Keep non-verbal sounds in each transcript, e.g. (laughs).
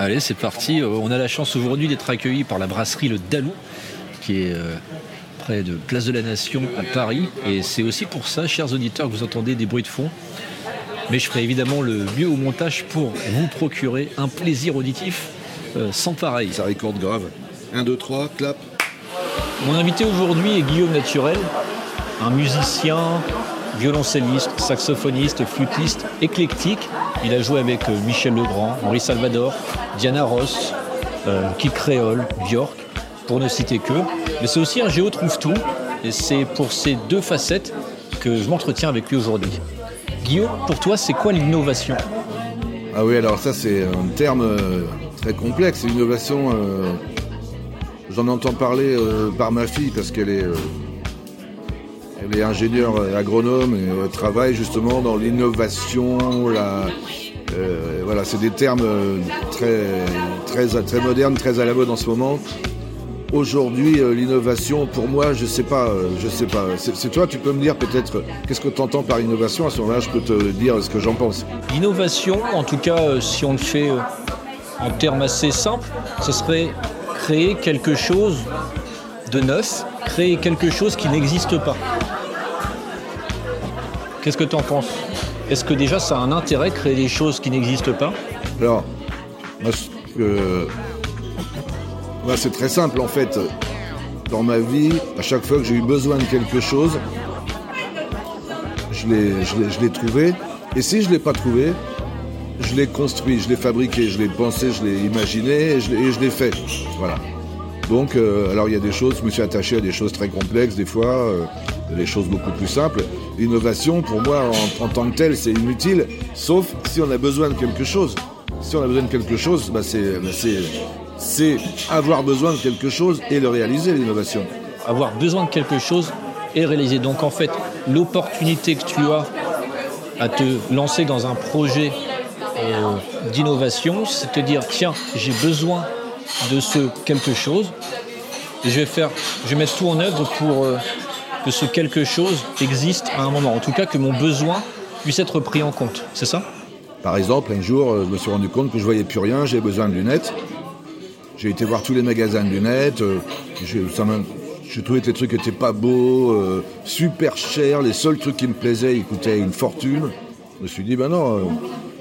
Allez, c'est parti. Euh, on a la chance aujourd'hui d'être accueillis par la brasserie Le Dalou, qui est euh, près de Place de la Nation à Paris. Et c'est aussi pour ça, chers auditeurs, que vous entendez des bruits de fond. Mais je ferai évidemment le mieux au montage pour vous procurer un plaisir auditif euh, sans pareil. Ça récorde grave. 1, 2, 3, clap. Mon invité aujourd'hui est Guillaume Naturel, un musicien, violoncelliste, saxophoniste, flûtiste, éclectique. Il a joué avec euh, Michel Legrand, Henri Salvador, Diana Ross, euh, Kid Creole, Björk, pour ne citer que. Mais c'est aussi un géo trouve-tout. Et c'est pour ces deux facettes que je m'entretiens avec lui aujourd'hui. Guillaume, pour toi, c'est quoi l'innovation? Ah oui, alors ça, c'est un terme euh, très complexe. L'innovation, euh, j'en entends parler par ma fille parce qu'elle est, euh, elle est ingénieure agronome et elle travaille justement dans l'innovation. Euh, voilà, c'est des termes euh, très, très, très modernes, très à la mode en ce moment. Aujourd'hui, euh, l'innovation, pour moi, je sais pas, euh, je sais pas. C'est toi, tu peux me dire peut-être euh, qu'est-ce que tu entends par innovation. À ce moment-là, je peux te dire ce que j'en pense. L'innovation, en tout cas, euh, si on le fait euh, en termes assez simples, ce serait créer quelque chose de neuf, créer quelque chose qui n'existe pas. Qu'est-ce que tu en penses? Est-ce que déjà ça a un intérêt créer des choses qui n'existent pas? Alors, que- moi, c'est très simple en fait. Dans ma vie, à chaque fois que j'ai eu besoin de quelque chose, je l'ai, trouvé. Et si je ne l'ai pas trouvé, je l'ai construit, je l'ai fabriqué, je l'ai pensé, je l'ai imaginé et je l'ai, et je l'ai fait. Voilà. Donc, euh, alors il y a des choses, je me suis attaché à des choses très complexes des fois, euh, des choses beaucoup plus simples. L'innovation, pour moi, en, tant que telle, c'est inutile, sauf si on a besoin de quelque chose. Si on a besoin de quelque chose, bah, c'est, bah, c'est, avoir besoin de quelque chose et le réaliser, l'innovation. Avoir besoin de quelque chose et réaliser. Donc en fait, l'opportunité que tu as à te lancer dans un projet euh, d'innovation, c'est te dire tiens, j'ai besoin de ce quelque chose je vais faire, je vais mettre tout en œuvre pour euh, que ce quelque chose existe à un moment. En tout cas, que mon besoin puisse être pris en compte. C'est ça? Par exemple, un jour, euh, je me suis rendu compte que je voyais plus rien, j'ai besoin de lunettes. J'ai été voir tous les magasins de lunettes. euh, j'ai trouvé que les trucs étaient pas beaux, euh, super chers. Les seuls trucs qui me plaisaient, ils coûtaient une fortune. Je me suis dit, ben non,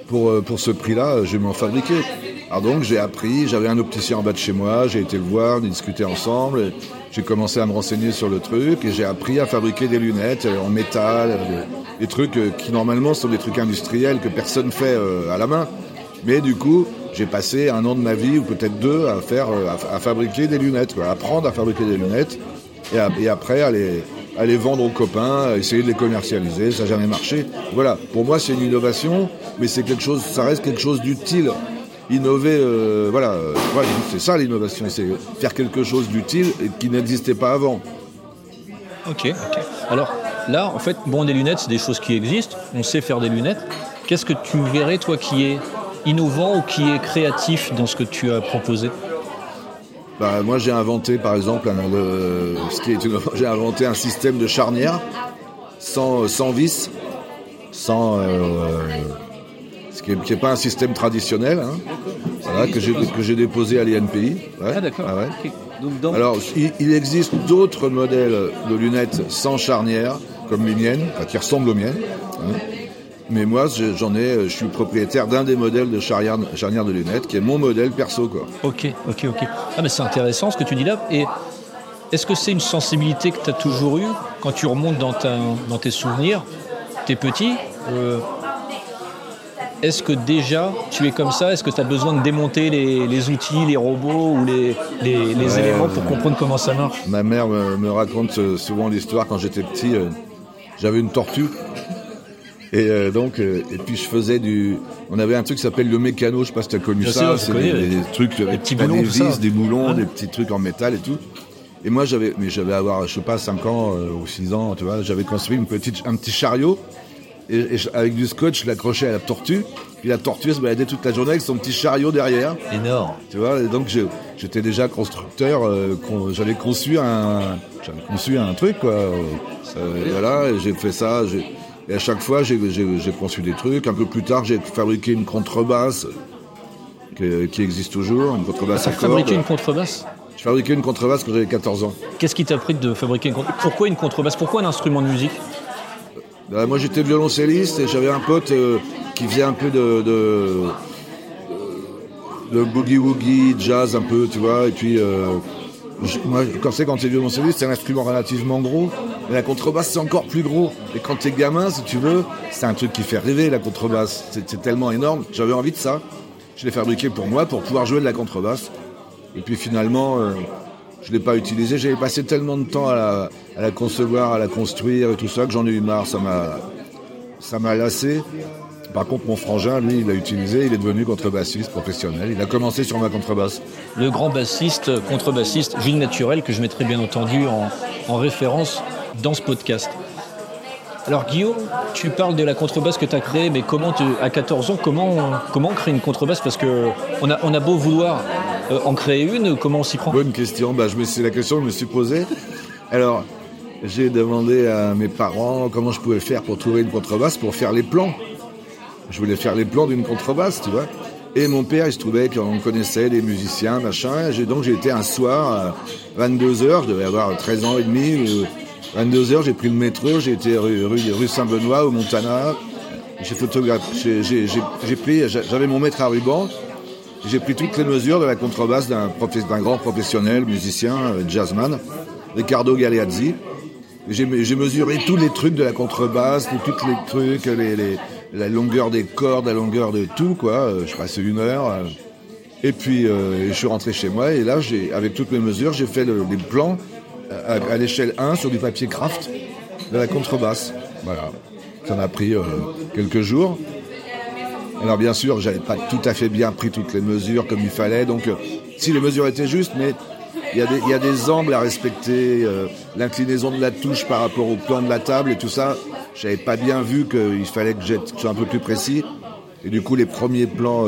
pour, pour ce prix-là, je vais m'en fabriquer. Alors donc, j'ai appris, j'avais un opticien en bas de chez moi, j'ai été le voir, on a ensemble. J'ai commencé à me renseigner sur le truc et j'ai appris à fabriquer des lunettes euh, en métal, euh, des, trucs euh, qui normalement sont des trucs industriels que personne fait à la main. Mais du coup, j'ai passé un an de ma vie, ou peut-être deux, à faire, à, fabriquer des lunettes, à apprendre à fabriquer des lunettes, et, après à les, à les vendre aux copains, à essayer de les commercialiser. Ça n'a jamais marché. Voilà. Pour moi, c'est une innovation, mais c'est quelque chose, ça reste quelque chose d'utile. Innover, euh, voilà, euh, voilà, c'est ça l'innovation, c'est faire quelque chose d'utile et qui n'existait pas avant. Ok, ok. Alors là, en fait, bon, des lunettes, c'est des choses qui existent. On sait faire des lunettes. Qu'est-ce que tu verrais, toi, qui est innovant ou qui est créatif dans ce que tu as proposé? Bah, moi, j'ai inventé, par exemple, un, le- ce qui est innovant, (laughs) j'ai inventé un système de charnière sans, sans vis, sans, euh, ce qui n'est pas un système traditionnel, hein, voilà, que j'ai déposé à l'INPI. Ouais, Ah, d'accord. ah ouais. Ok. Donc, dans- Alors, il, il existe d'autres modèles de lunettes sans charnière, comme les miennes, enfin, qui ressemblent aux miennes. hein. Mais moi, je- j'en ai, je suis propriétaire d'un des modèles de charnière, charnière de lunettes, qui est mon modèle perso, quoi. Ok, ok, ok. Ah, mais c'est intéressant ce que tu dis là. Et est-ce que c'est une sensibilité que tu as toujours eue quand tu remontes dans, ta- dans tes souvenirs? T'es petit euh, Est-ce que déjà tu es comme ça? Est-ce que tu as besoin de démonter les, les outils, les robots ou les, les- les Ouais, éléments pour comprendre comment ça marche? Ma mère me, me raconte euh, souvent l'histoire quand j'étais petit. euh, J'avais une tortue. Et euh, donc, euh, et puis je faisais du. On avait un truc qui s'appelle le mécano, je sais pas si tu as connu Bien ça. c'est des, des trucs avec petits boulons, des vis, des boulons, Ouais. des petits trucs en métal et tout. Et moi, j'avais, mais j'avais avoir, je sais pas, 5 ans euh, ou 6 ans, tu vois, j'avais construit une petite, un petit chariot. Et, avec du scotch, je l'accrochais à la tortue. Puis la tortue elle se baladait toute la journée avec son petit chariot derrière. Énorme. Tu vois, et donc j'étais déjà constructeur, euh, con- j'avais conçu un, j'avais conçu un truc quoi. Euh, voilà, et j'ai fait ça. j'ai- Et à chaque fois, j'ai j'ai- j'ai conçu des trucs. Un peu plus tard, j'ai fabriqué une contrebasse qui existe toujours, une contrebasse à cordes. fabriqué une contrebasse? Je fabriquais une contrebasse quand j'avais 14 ans. Qu'est-ce qui t'a pris de fabriquer une contrebasse? Pourquoi une contrebasse? Pourquoi un instrument de musique? Bah, moi j'étais violoncelliste et j'avais un pote euh, qui faisait un peu de, de, de boogie woogie, jazz un peu, tu vois. Et puis euh, moi quand c'est quand t'es violoncelliste, c'est un instrument relativement gros. Mais la contrebasse c'est encore plus gros. Et quand t'es gamin, si tu veux, c'est un truc qui fait rêver la contrebasse. C'est tellement énorme. J'avais envie de ça. Je l'ai fabriqué pour moi, pour pouvoir jouer de la contrebasse. Et puis finalement, euh, je ne l'ai pas utilisé. J'avais passé tellement de temps à la, concevoir, à la construire et tout ça que j'en ai eu marre. Ça m'a, lassé. Par contre, mon frangin, lui, il l'a utilisé. Il est devenu contrebassiste professionnel. Il a commencé sur ma contrebasse. Le grand bassiste, contrebassiste Gilles Naturel, que je mettrai bien entendu en, en référence dans ce podcast. Alors Guillaume, tu parles de la contrebasse que tu as créée, mais comment tu- à 14 ans, comment, comment on crée une contrebasse? Parce que on a, beau vouloir euh, en créer une, comment on s'y prend? Bonne question. Bah, je la question que je me suis posée. Alors, j'ai demandé à mes parents comment je pouvais faire pour trouver une contrebasse pour faire les plans. Je voulais faire les plans d'une contrebasse, tu vois. Et mon père, il se trouvait qu'on connaissait des musiciens, machin. Et donc j'ai été un soir à 22h, je devais avoir 13 ans et demi. 22h, j'ai pris le métro, j'ai été rue, rue, Saint-Benoît au Montana. J'ai photographié, j'ai, pris, j'avais mon mètre à ruban. J'ai pris toutes les mesures de la contrebasse d'un, grand professionnel, musicien, euh, jazzman, Riccardo Galeazzi. J'ai, mesuré tous les trucs de la contrebasse, tous les trucs, la longueur des cordes, la longueur de tout, quoi. Euh, Je passais une heure. euh. Et puis, je suis rentré chez moi et là, avec toutes mes mesures, j'ai fait le- les plans à, l'échelle 1 sur du papier craft de la contrebasse. Voilà. Ça m'a pris euh, quelques jours. Alors bien sûr, j'avais pas tout à fait bien pris toutes les mesures comme il fallait, donc euh, si les mesures étaient justes, mais il y, a des- angles à respecter, euh, l'inclinaison de la touche par rapport au plan de la table et tout ça, j'avais pas bien vu qu'il fallait que que je un peu plus précis. Et du coup, les premiers plans,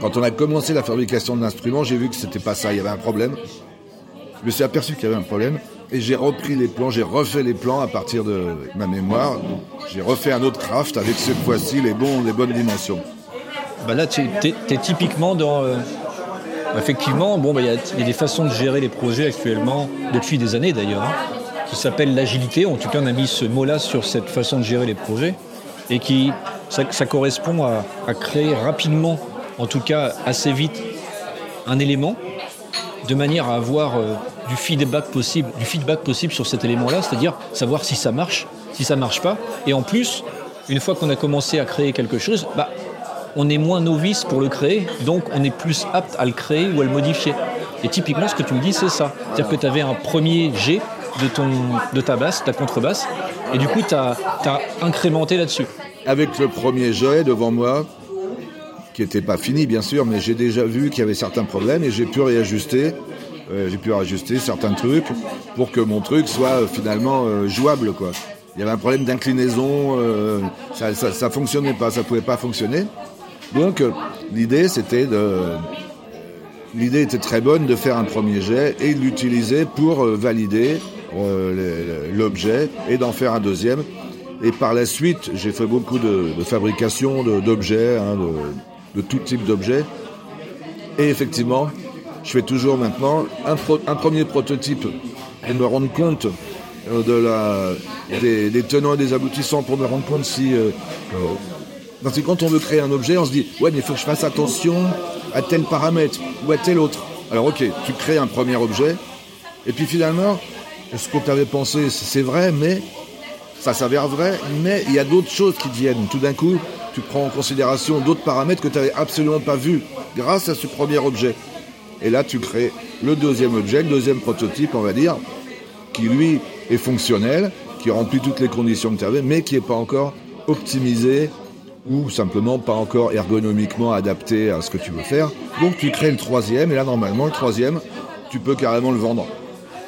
quand on a commencé la fabrication de l'instrument, j'ai vu que c'était pas ça, il y avait un problème. Je me suis aperçu qu'il y avait un problème et j'ai repris les plans, j'ai refait les plans à partir de ma mémoire. J'ai refait un autre craft avec cette fois-ci les, bons, les bonnes dimensions. Bah là, tu es, typiquement dans. euh, effectivement, bon, bah, il y, a- il y a des façons de gérer les projets actuellement, depuis des années d'ailleurs, hein, qui s'appellent l'agilité. En tout cas, on a mis ce mot-là sur cette façon de gérer les projets. Et qui, ça, correspond à, à créer rapidement, en tout cas assez vite, un élément, de manière à avoir euh, du feedback possible, du feedback possible sur cet élément-là, c'est-à-dire savoir si ça marche, si ça marche pas. Et en plus, une fois qu'on a commencé à créer quelque chose, bah, on est moins novice pour le créer, donc on est plus apte à le créer ou à le modifier. Et typiquement, ce que tu me dis, c'est ça. C'est-à-dire que tu avais un premier jet de, ton, de ta basse, ta contrebasse, et du coup, tu as, incrémenté là-dessus. Avec le premier jet devant moi, qui n'était pas fini bien sûr, mais j'ai déjà vu qu'il y avait certains problèmes et j'ai pu réajuster. Euh, j'ai pu réajuster certains trucs pour que mon truc soit euh, finalement euh, jouable quoi. Il y avait un problème d'inclinaison, ça, ça, fonctionnait pas, ça pouvait pas fonctionner. Donc l'idée c'était de l'idée était très bonne de faire un premier jet et de l'utiliser pour valider l'objet et d'en faire un deuxième. Et par la suite, j'ai fait beaucoup de, fabrication d'objets, hein, de, de tout type d'objets. Et effectivement, je fais toujours maintenant un, premier prototype pour me rendre compte euh, de la, des, tenants et des aboutissants, pour me rendre compte si... euh, euh, parce que quand on veut créer un objet, on se dit ouais mais il faut que je fasse attention à tel paramètre ou à tel autre. Alors ok, tu crées un premier objet, et puis finalement, ce que tu avais pensé, c'est vrai, mais ça s'avère vrai, mais il y a d'autres choses qui viennent. Tout d'un coup, tu prends en considération d'autres paramètres que tu n'avais absolument pas vus grâce à ce premier objet. Et là, tu crées le deuxième objet, le deuxième prototype, on va dire, qui lui est fonctionnel, qui remplit toutes les conditions que tu avais, mais qui n'est pas encore optimisé ou simplement pas encore ergonomiquement adapté à ce que tu veux faire. Donc tu crées le troisième, et là normalement le troisième, tu peux carrément le vendre.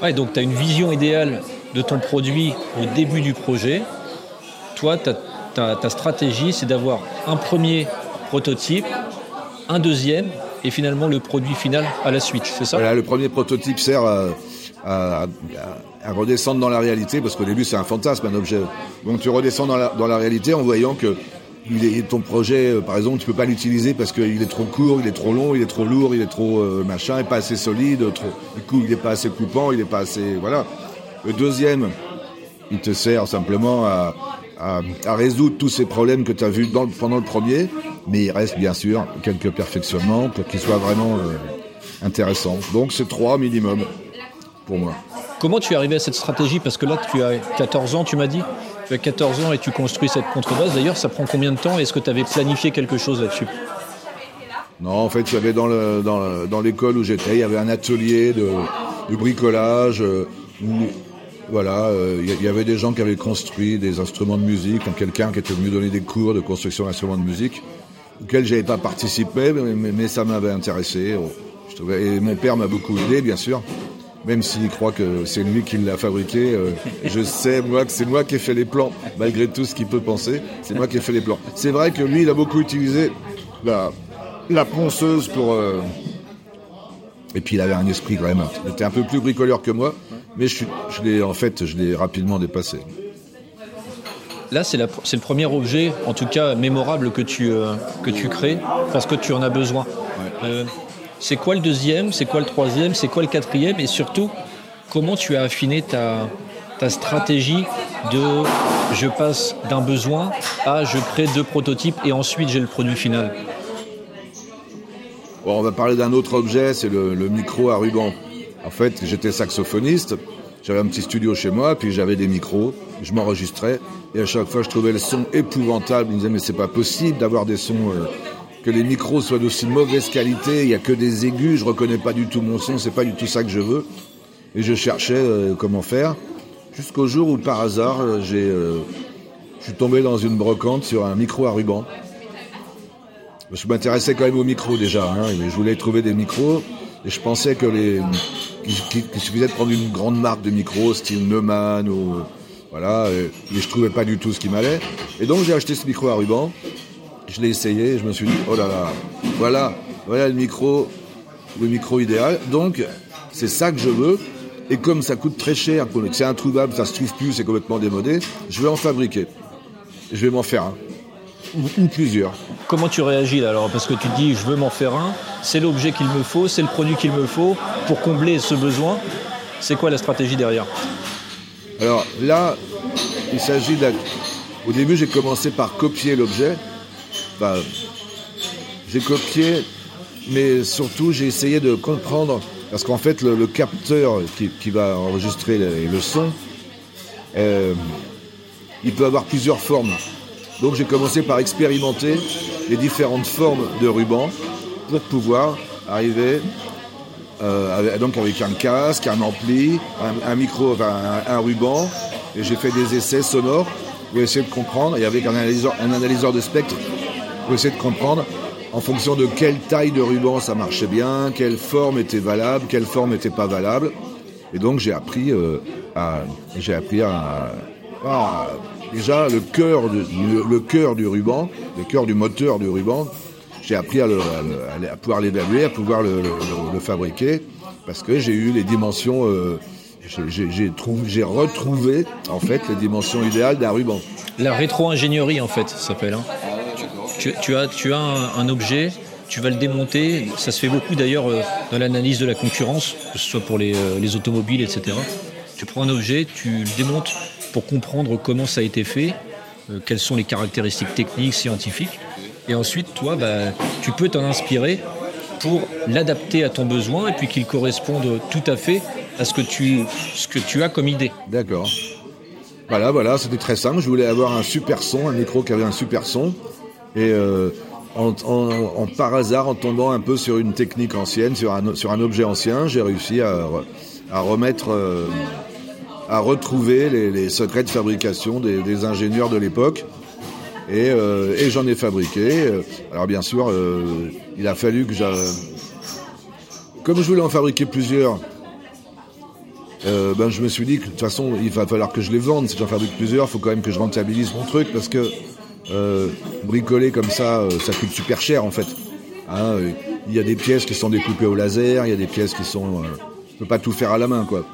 Ouais, donc tu as une vision idéale de ton produit au début du projet. Toi, ta stratégie, c'est d'avoir un premier prototype, un deuxième, et finalement le produit final à la suite, c'est ça? Le premier prototype sert à, redescendre dans la réalité, parce qu'au début c'est un fantasme, un objet. Donc tu redescends dans la, réalité en voyant que ton projet, par exemple, tu peux pas l'utiliser parce qu'il est trop court, il est trop long, il est trop lourd, il est trop machin, il est pas assez solide, du coup, il est pas assez coupant, il est pas assez, voilà. Le deuxième, il te sert simplement à, résoudre tous ces problèmes que tu as vus pendant le premier, mais il reste bien sûr quelques perfectionnements pour qu'il soit vraiment intéressant. Donc c'est trois minimum pour moi. Comment tu es arrivé à cette stratégie? Parce que là, tu as 14 ans, tu m'as dit Tu as 14 ans et tu construis cette contrebasse. D'ailleurs, ça prend combien de temps? Est-ce que tu avais planifié quelque chose là-dessus? Non, en fait, j'avais dans, le, dans, l'école où j'étais, il y avait un atelier de, bricolage euh, où voilà, euh, il y avait des gens qui avaient construit des instruments de musique, quelqu'un qui était venu donner des cours de construction d'instruments de musique, auxquels j'avais pas participé, mais, ça m'avait intéressé. Et mon père m'a beaucoup aidé, bien sûr même s'il croit que c'est lui qui l'a fabriqué, euh, je sais moi que c'est moi qui ai fait les plans, malgré tout ce qu'il peut penser, c'est moi qui ai fait les plans. C'est vrai que lui, il a beaucoup utilisé la, la ponceuse pour... Euh, et puis il avait un esprit quand même, il était un peu plus bricoleur que moi, mais je, je l'ai en fait, je l'ai rapidement dépassé. Là, c'est le premier objet, en tout cas mémorable, que tu, euh, que tu crées, parce que tu en as besoin. C'est quoi le deuxième? C'est quoi le troisième? C'est quoi le quatrième? Et surtout, comment tu as affiné ta, ta stratégie de je passe d'un besoin à je crée deux prototypes et ensuite j'ai le produit final On va parler d'un autre objet, c'est le, micro à ruban. En fait, j'étais saxophoniste, j'avais un petit studio chez moi, puis j'avais des micros, je m'enregistrais, et à chaque fois je trouvais le son épouvantable. Je me disais, mais c'est pas possible d'avoir des sons euh, que les micros soient d'aussi mauvaise qualité, il n'y a que des aigus, je reconnais pas du tout mon son, c'est pas du tout ça que je veux. Et je cherchais euh, comment faire, jusqu'au jour où par hasard, euh, j'ai, euh, je suis tombé dans une brocante sur un micro à ruban. Je m'intéressais quand même aux micros déjà, hein, je voulais trouver des micros, et je pensais que les, qu'il, suffisait de prendre une grande marque de micros, style Neumann ou voilà, mais je trouvais pas du tout ce qui m'allait. Et donc j'ai acheté ce micro à ruban. Je l'ai essayé je me suis dit, oh là là, voilà, voilà le micro, le micro idéal. Donc, c'est ça que je veux. Et comme ça coûte très cher, c'est introuvable, ça se trouve plus, c'est complètement démodé, je vais en fabriquer. Je vais m'en faire un. Ou, plusieurs. Comment tu réagis là alors Parce que tu dis, je veux m'en faire un, c'est l'objet qu'il me faut, c'est le produit qu'il me faut pour combler ce besoin. C'est quoi la stratégie derrière Alors là, il s'agit de... Au début, j'ai commencé par copier l'objet j'ai copié, mais surtout j'ai essayé de comprendre, parce qu'en fait le, capteur qui, va enregistrer le, son, euh, il peut avoir plusieurs formes. Donc j'ai commencé par expérimenter les différentes formes de ruban pour pouvoir arriver euh, donc avec un casque, un ampli, un, micro, un, ruban, et j'ai fait des essais sonores pour essayer de comprendre, et avec un analyseur de spectre pour essayer de comprendre en fonction de quelle taille de ruban ça marchait bien, quelle forme était valable, quelle forme n'était pas valable. Et donc j'ai appris euh, à, j'ai appris à, déjà le cœur, le, cœur du ruban, le cœur du moteur du ruban. J'ai appris à, pouvoir l'évaluer, à pouvoir le, fabriquer, parce que j'ai eu les dimensions. Euh, j'ai retrouvé en fait les dimensions idéales d'un ruban. La rétro-ingénierie en fait, ça s'appelle. Hein tu, as, tu as un, objet, tu vas le démonter. Ça se fait beaucoup d'ailleurs euh, dans l'analyse de la concurrence, que ce soit pour euh, les, automobiles, etc. Tu prends un objet, tu le démontes pour comprendre comment ça a été fait, euh, quelles sont les caractéristiques techniques, scientifiques. Et ensuite, toi, bah, tu peux t'en inspirer pour l'adapter à ton besoin et puis qu'il corresponde tout à fait à ce que tu, as comme idée. D'accord. Voilà, voilà, c'était très simple. Je voulais avoir un super son, un micro qui avait un super son. Et euh, par hasard, en tombant un peu sur une technique ancienne, sur un, objet ancien, j'ai réussi à, à remettre, euh, à retrouver les, secrets de fabrication des, ingénieurs de l'époque. Et, euh, j'en ai fabriqué. Alors bien sûr, il a fallu que j'aille... Comme je voulais en fabriquer plusieurs, ben, je me suis dit que de toute façon, il va falloir que je les vende. Si j'en fabrique plusieurs, il faut quand même que je rentabilise mon truc parce que euh, bricoler comme ça, euh, ça coûte super cher en fait. Hein, il y a des pièces qui sont découpées au laser, il y a des pièces qui sont... Euh, on peut pas tout faire à la main quoi.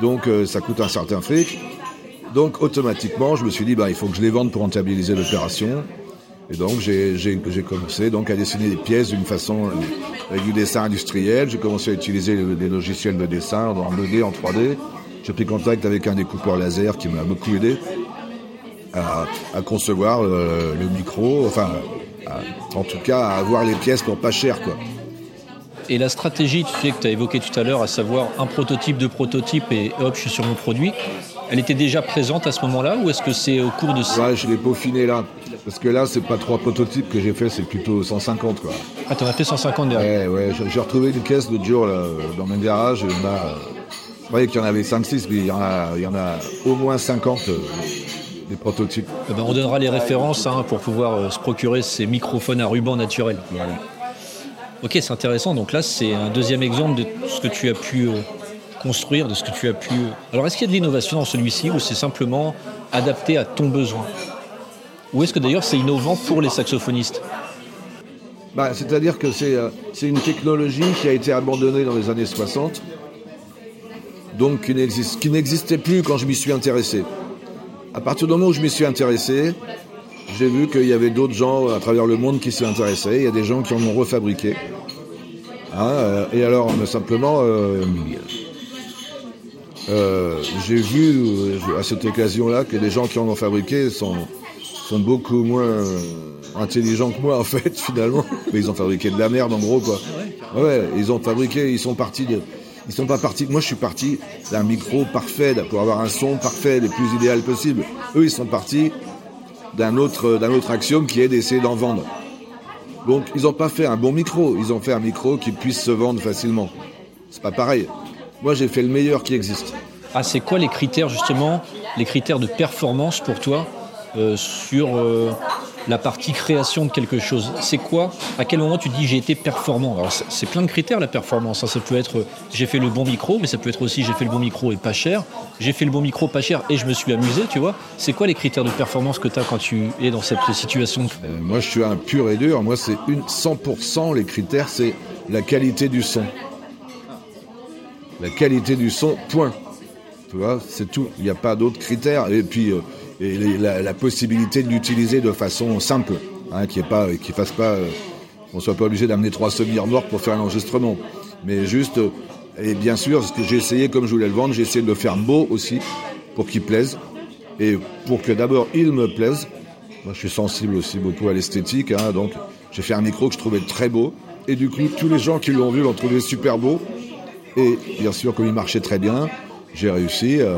Donc ça coûte un certain fric. Donc automatiquement, je me suis dit, bah, il faut que je les vende pour rentabiliser l'opération. Et donc j'ai commencé donc à dessiner des pièces d'une façon avec du dessin industriel. J'ai commencé à utiliser des logiciels de dessin en 2D, en 3D. J'ai pris contact avec un découpeur laser qui m'a beaucoup aidé à, concevoir le, micro, enfin en tout cas à avoir les pièces pour pas cher quoi. Et la stratégie, tu sais, que tu as évoqué tout à l'heure, à savoir un prototype de prototype et hop, je suis sur mon produit, elle était déjà présente à ce moment-là ou est-ce que c'est au cours de ça Ouais, je l'ai peaufiné là. Parce que là, c'est pas trois prototypes que j'ai fait, c'est plutôt 150 quoi. Ah, t'en as fait 150 derrière Ouais, ouais. J'ai retrouvé une caisse de jour là, dans mon garage. Et on a, vous voyez qu'il y en avait 5-6, mais il y, en a, il y en a au moins 50 euh, des prototypes. Eh ben, on donnera les références hein, pour pouvoir euh, se procurer ces microphones à ruban naturel. Voilà. Ok, c'est intéressant. Donc là, c'est un deuxième exemple de ce que tu as pu euh, construire, de ce que tu as pu. Alors, est-ce qu'il y a de l'innovation dans celui-ci ou c'est simplement adapté à ton besoin? Ou est-ce que d'ailleurs c'est innovant pour les saxophonistes? Bah, C'est-à-dire que euh, c'est une technologie qui a été abandonnée dans les années 60, donc qui n'existait plus quand je m'y suis intéressé. À partir du moment où je m'y suis intéressé, j'ai vu qu'il y avait d'autres gens à travers le monde qui s'y intéressaient. Il y a des gens qui en ont refabriqué. Hein, euh, et alors, simplement, euh, euh, j'ai vu à cette occasion-là que les gens qui en ont fabriqué sont, sont beaucoup moins intelligents que moi, en fait, (laughs) finalement. Mais ils ont fabriqué de la merde, en gros, quoi. Ouais, ils ont fabriqué, ils sont partis de. Ils sont pas partis. Moi, je suis parti d'un micro parfait pour avoir un son parfait, le plus idéal possible. Eux, ils sont partis d'un autre, d'un axiome qui est d'essayer d'en vendre. Donc ils n'ont pas fait un bon micro, ils ont fait un micro qui puisse se vendre facilement. C'est pas pareil. Moi j'ai fait le meilleur qui existe. Ah c'est quoi les critères justement, les critères de performance pour toi euh, sur euh, la partie création de quelque chose. C'est quoi? À quel moment tu dis j'ai été performant? Alors c'est plein de critères la performance. Hein. Ça peut être j'ai fait le bon micro, mais ça peut être aussi j'ai fait le bon micro et pas cher. J'ai fait le bon micro pas cher et je me suis amusé, tu vois. C'est quoi les critères de performance que tu as quand tu es dans cette situation? Euh, Moi je suis un pur et dur. Moi c'est une 100% les critères, c'est la qualité du son. La qualité du son, point. Tu vois, c'est tout. Il n'y a pas d'autres critères. Et puis, euh, et la, possibilité de l'utiliser de façon simple, hein, qui est pas, qui fasse pas, euh, on soit pas obligé d'amener trois semi morts pour faire un enregistrement, mais juste, et bien sûr, ce que j'ai essayé, comme je voulais le vendre, j'ai essayé de le faire beau aussi, pour qu'il plaise, et pour que d'abord il me plaise. Moi, je suis sensible aussi beaucoup à l'esthétique, hein, donc j'ai fait un micro que je trouvais très beau, et du coup, tous les gens qui l'ont vu l'ont trouvé super beau, et bien sûr, comme il marchait très bien, j'ai réussi. Euh,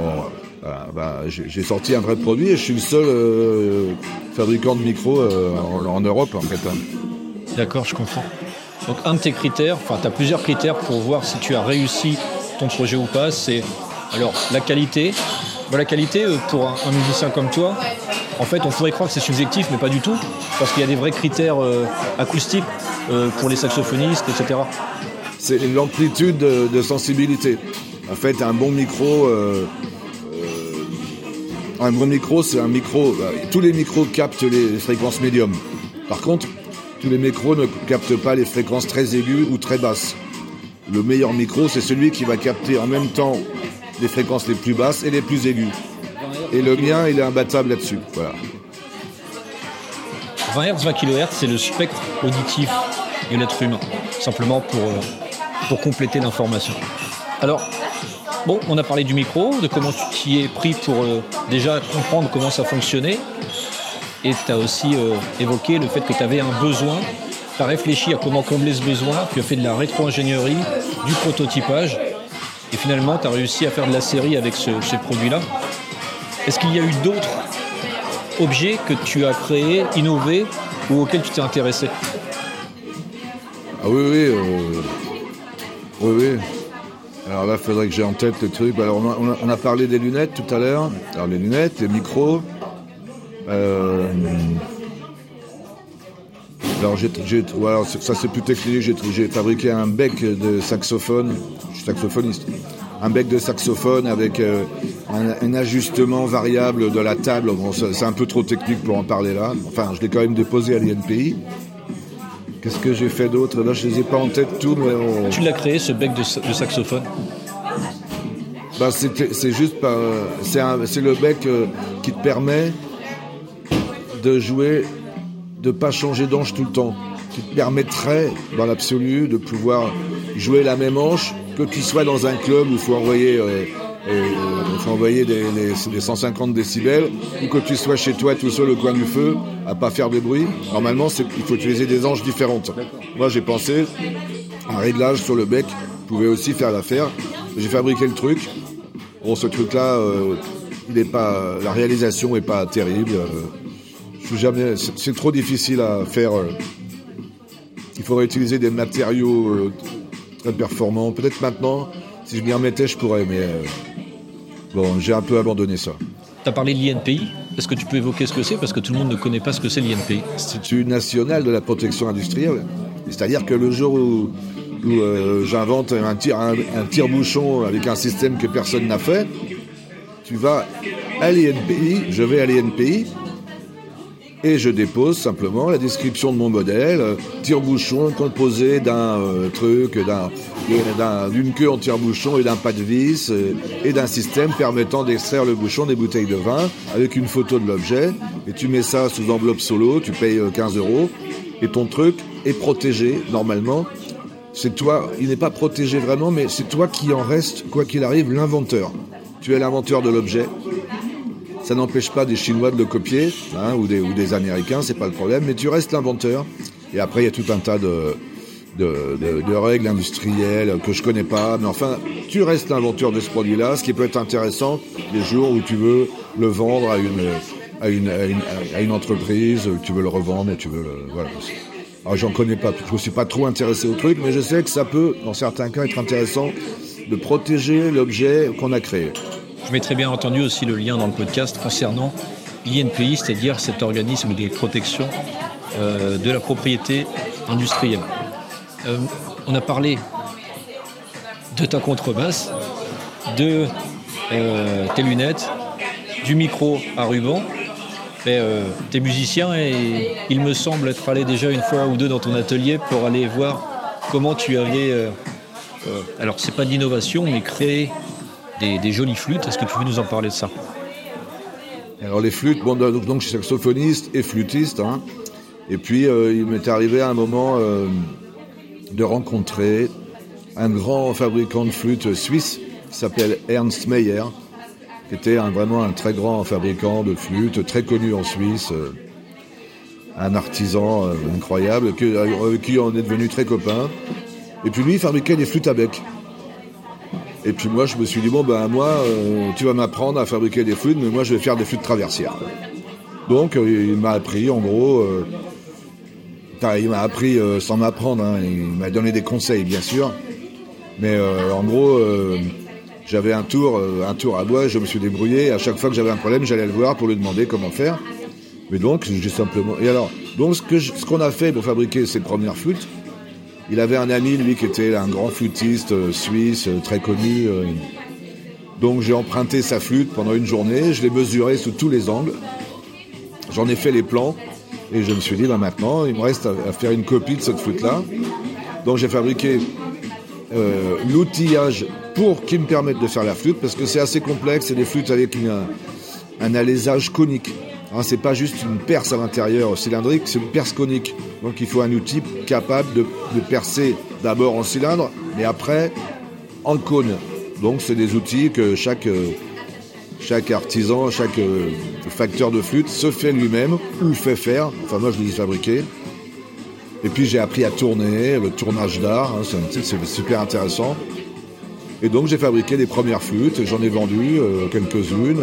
bah, j'ai sorti un vrai produit et je suis le seul euh, fabricant de micros euh, en, Europe en fait. Hein. D'accord, je comprends. Donc un de tes critères, enfin tu as plusieurs critères pour voir si tu as réussi ton projet ou pas, c'est alors la qualité. Bah, la qualité euh, pour un, musicien comme toi, en fait on pourrait croire que c'est subjectif mais pas du tout, parce qu'il y a des vrais critères acoustiques pour les saxophonistes, etc. C'est l'amplitude de, de, sensibilité. En fait un bon micro un bon micro, c'est un micro. Bah, tous les micros captent les fréquences médium. Par contre, tous les micros ne captent pas les fréquences très aiguës ou très basses. Le meilleur micro, c'est celui qui va capter en même temps les fréquences les plus basses et les plus aiguës. Et le mien, il est imbattable là-dessus. Voilà. 20 Hz, 20 kHz, c'est le spectre auditif de l'être humain. Simplement pour, euh, pour compléter l'information. Alors, Bon, on a parlé du micro, de comment tu t'y es pris pour euh, déjà comprendre comment ça fonctionnait. Et tu as aussi euh, évoqué le fait que tu avais un besoin. Tu as réfléchi à comment combler ce besoin. Tu as fait de la rétro-ingénierie, du prototypage. Et finalement, tu as réussi à faire de la série avec ce, ces produits-là. Est-ce qu'il y a eu d'autres objets que tu as créés, innovés ou auxquels tu t'es intéressé? Ah oui, oui. Euh, oui, oui. Alors là, il faudrait que j'ai en tête le truc. Alors, on a, parlé des lunettes tout à l'heure. Alors, les lunettes, les micros. Euh, alors, ça c'est plus technique. J'ai fabriqué un bec de saxophone. Je suis saxophoniste. Un bec de saxophone avec euh, un, ajustement variable de la table. Bon, c'est un peu trop technique pour en parler là. Enfin, je l'ai quand même déposé à l'INPI. Qu'est-ce que j'ai fait d'autre Là, je ne les ai pas en tête tout, mais Tu l'as créé, ce bec de, saxophone bah, C'est juste. C'est le bec euh, qui te permet de jouer de pas changer d'ange tout le temps, qui te permettrait, dans l'absolu, de pouvoir jouer la même manche que tu sois dans un club où il faut envoyer, euh, euh, faut envoyer des, 150 décibels, ou que tu sois chez toi tout seul au coin du feu, à pas faire de bruit. Normalement, il faut utiliser des anges différentes. Moi, j'ai pensé, un réglage sur le bec pouvait aussi faire l'affaire. J'ai fabriqué le truc. Bon, ce truc-là, euh, il la réalisation est pas terrible. jamais, c'est trop difficile à faire. il faudrait utiliser des matériaux très performant. Peut-être maintenant, si je m'y remettais, je pourrais, mais euh, bon, j'ai un peu abandonné ça. Tu as parlé de l'INPI. Est-ce que tu peux évoquer ce que c'est? Parce que tout le monde ne connaît pas ce que c'est l'INPI. C'est une nationale de la protection industrielle. C'est-à-dire que le jour où, euh, j'invente un tire-bouchon avec un système que personne n'a fait, tu vas à l'INPI, je vais à l'INPI, et je dépose simplement la description de mon modèle, tire-bouchon composé d'un euh, truc, d'une queue en tire-bouchon et d'un pas de vis euh, et d'un système permettant d'extraire le bouchon des bouteilles de vin avec une photo de l'objet et tu mets ça sous enveloppe solo, tu payes 15 euh, euros et ton truc est protégé normalement. C'est toi, il n'est pas protégé vraiment, mais c'est toi qui en reste, quoi qu'il arrive, l'inventeur. Tu es l'inventeur de l'objet ça n'empêche pas des Chinois de le copier, hein, ou, des, ou des Américains, c'est pas le problème, mais tu restes l'inventeur. Et après, il y a tout un tas de, règles industrielles que je connais pas, mais enfin, tu restes l'inventeur de ce produit-là, ce qui peut être intéressant les jours où tu veux le vendre à une, à une, entreprise, tu veux le revendre tu veux le. Alors j'en connais pas, je ne suis pas trop intéressé au truc, mais je sais que ça peut, dans certains cas, être intéressant de protéger l'objet qu'on a créé. Je mettrai bien entendu aussi le lien dans le podcast concernant l'INPI, c'est-à-dire cet organisme de protection euh, de la propriété industrielle. Euh, on a parlé de ta contrebasse, de euh, tes lunettes, du micro à ruban. Mais t'es musicien et il me semble être allé déjà une fois ou deux dans ton atelier pour aller voir comment tu avais. alors c'est pas d'innovation, mais créer des, jolies flûtes. Est-ce que tu veux nous en parler de ça? Alors les flûtes, bon, donc, je suis saxophoniste et flûtiste. Hein. Et puis euh, il m'est arrivé à un moment euh, de rencontrer un grand fabricant de flûtes suisse qui s'appelle Ernst Meyer, qui était vraiment un très grand fabricant de flûtes, très connu en Suisse, euh, un artisan incroyable, avec qui on est devenu très copains. Et puis lui, il fabriquait des flûtes à bec. Et puis moi, je me suis dit, bon, ben moi, euh, tu vas m'apprendre à fabriquer des flûtes, mais moi, je vais faire des flûtes traversières. Donc, euh, il m'a appris, en gros, euh, il m'a appris sans m'apprendre, hein, il m'a donné des conseils, bien sûr. Mais en gros, j'avais un tour, un tour à bois, je me suis débrouillé. À chaque fois que j'avais un problème, j'allais le voir pour lui demander comment faire. Mais donc, j'ai simplement. Et alors, donc, ce qu'on a fait pour fabriquer ces premières flûtes, il avait un ami, lui, qui était un grand flûtiste euh, suisse, euh, très connu. Euh. Donc j'ai emprunté sa flûte pendant une journée, je l'ai mesuré sous tous les angles. J'en ai fait les plans et je me suis dit, bah, maintenant, il me reste à, faire une copie de cette flûte-là. Donc j'ai fabriqué l'outillage pour qui me permette de faire la flûte, parce que c'est assez complexe, c'est des flûtes avec un alésage conique. Hein, c'est pas juste une perce à l'intérieur cylindrique, c'est une perce conique. Donc il faut un outil capable de, percer d'abord en cylindre, mais après en cône. Donc c'est des outils que chaque, euh, chaque artisan, chaque euh, facteur de flûte se fait lui-même ou fait faire. Enfin moi je l'ai fabriqué. Et puis j'ai appris à tourner, le tournage d'art, hein, c'est super intéressant. Et donc j'ai fabriqué des premières flûtes, j'en ai vendu euh, quelques-unes.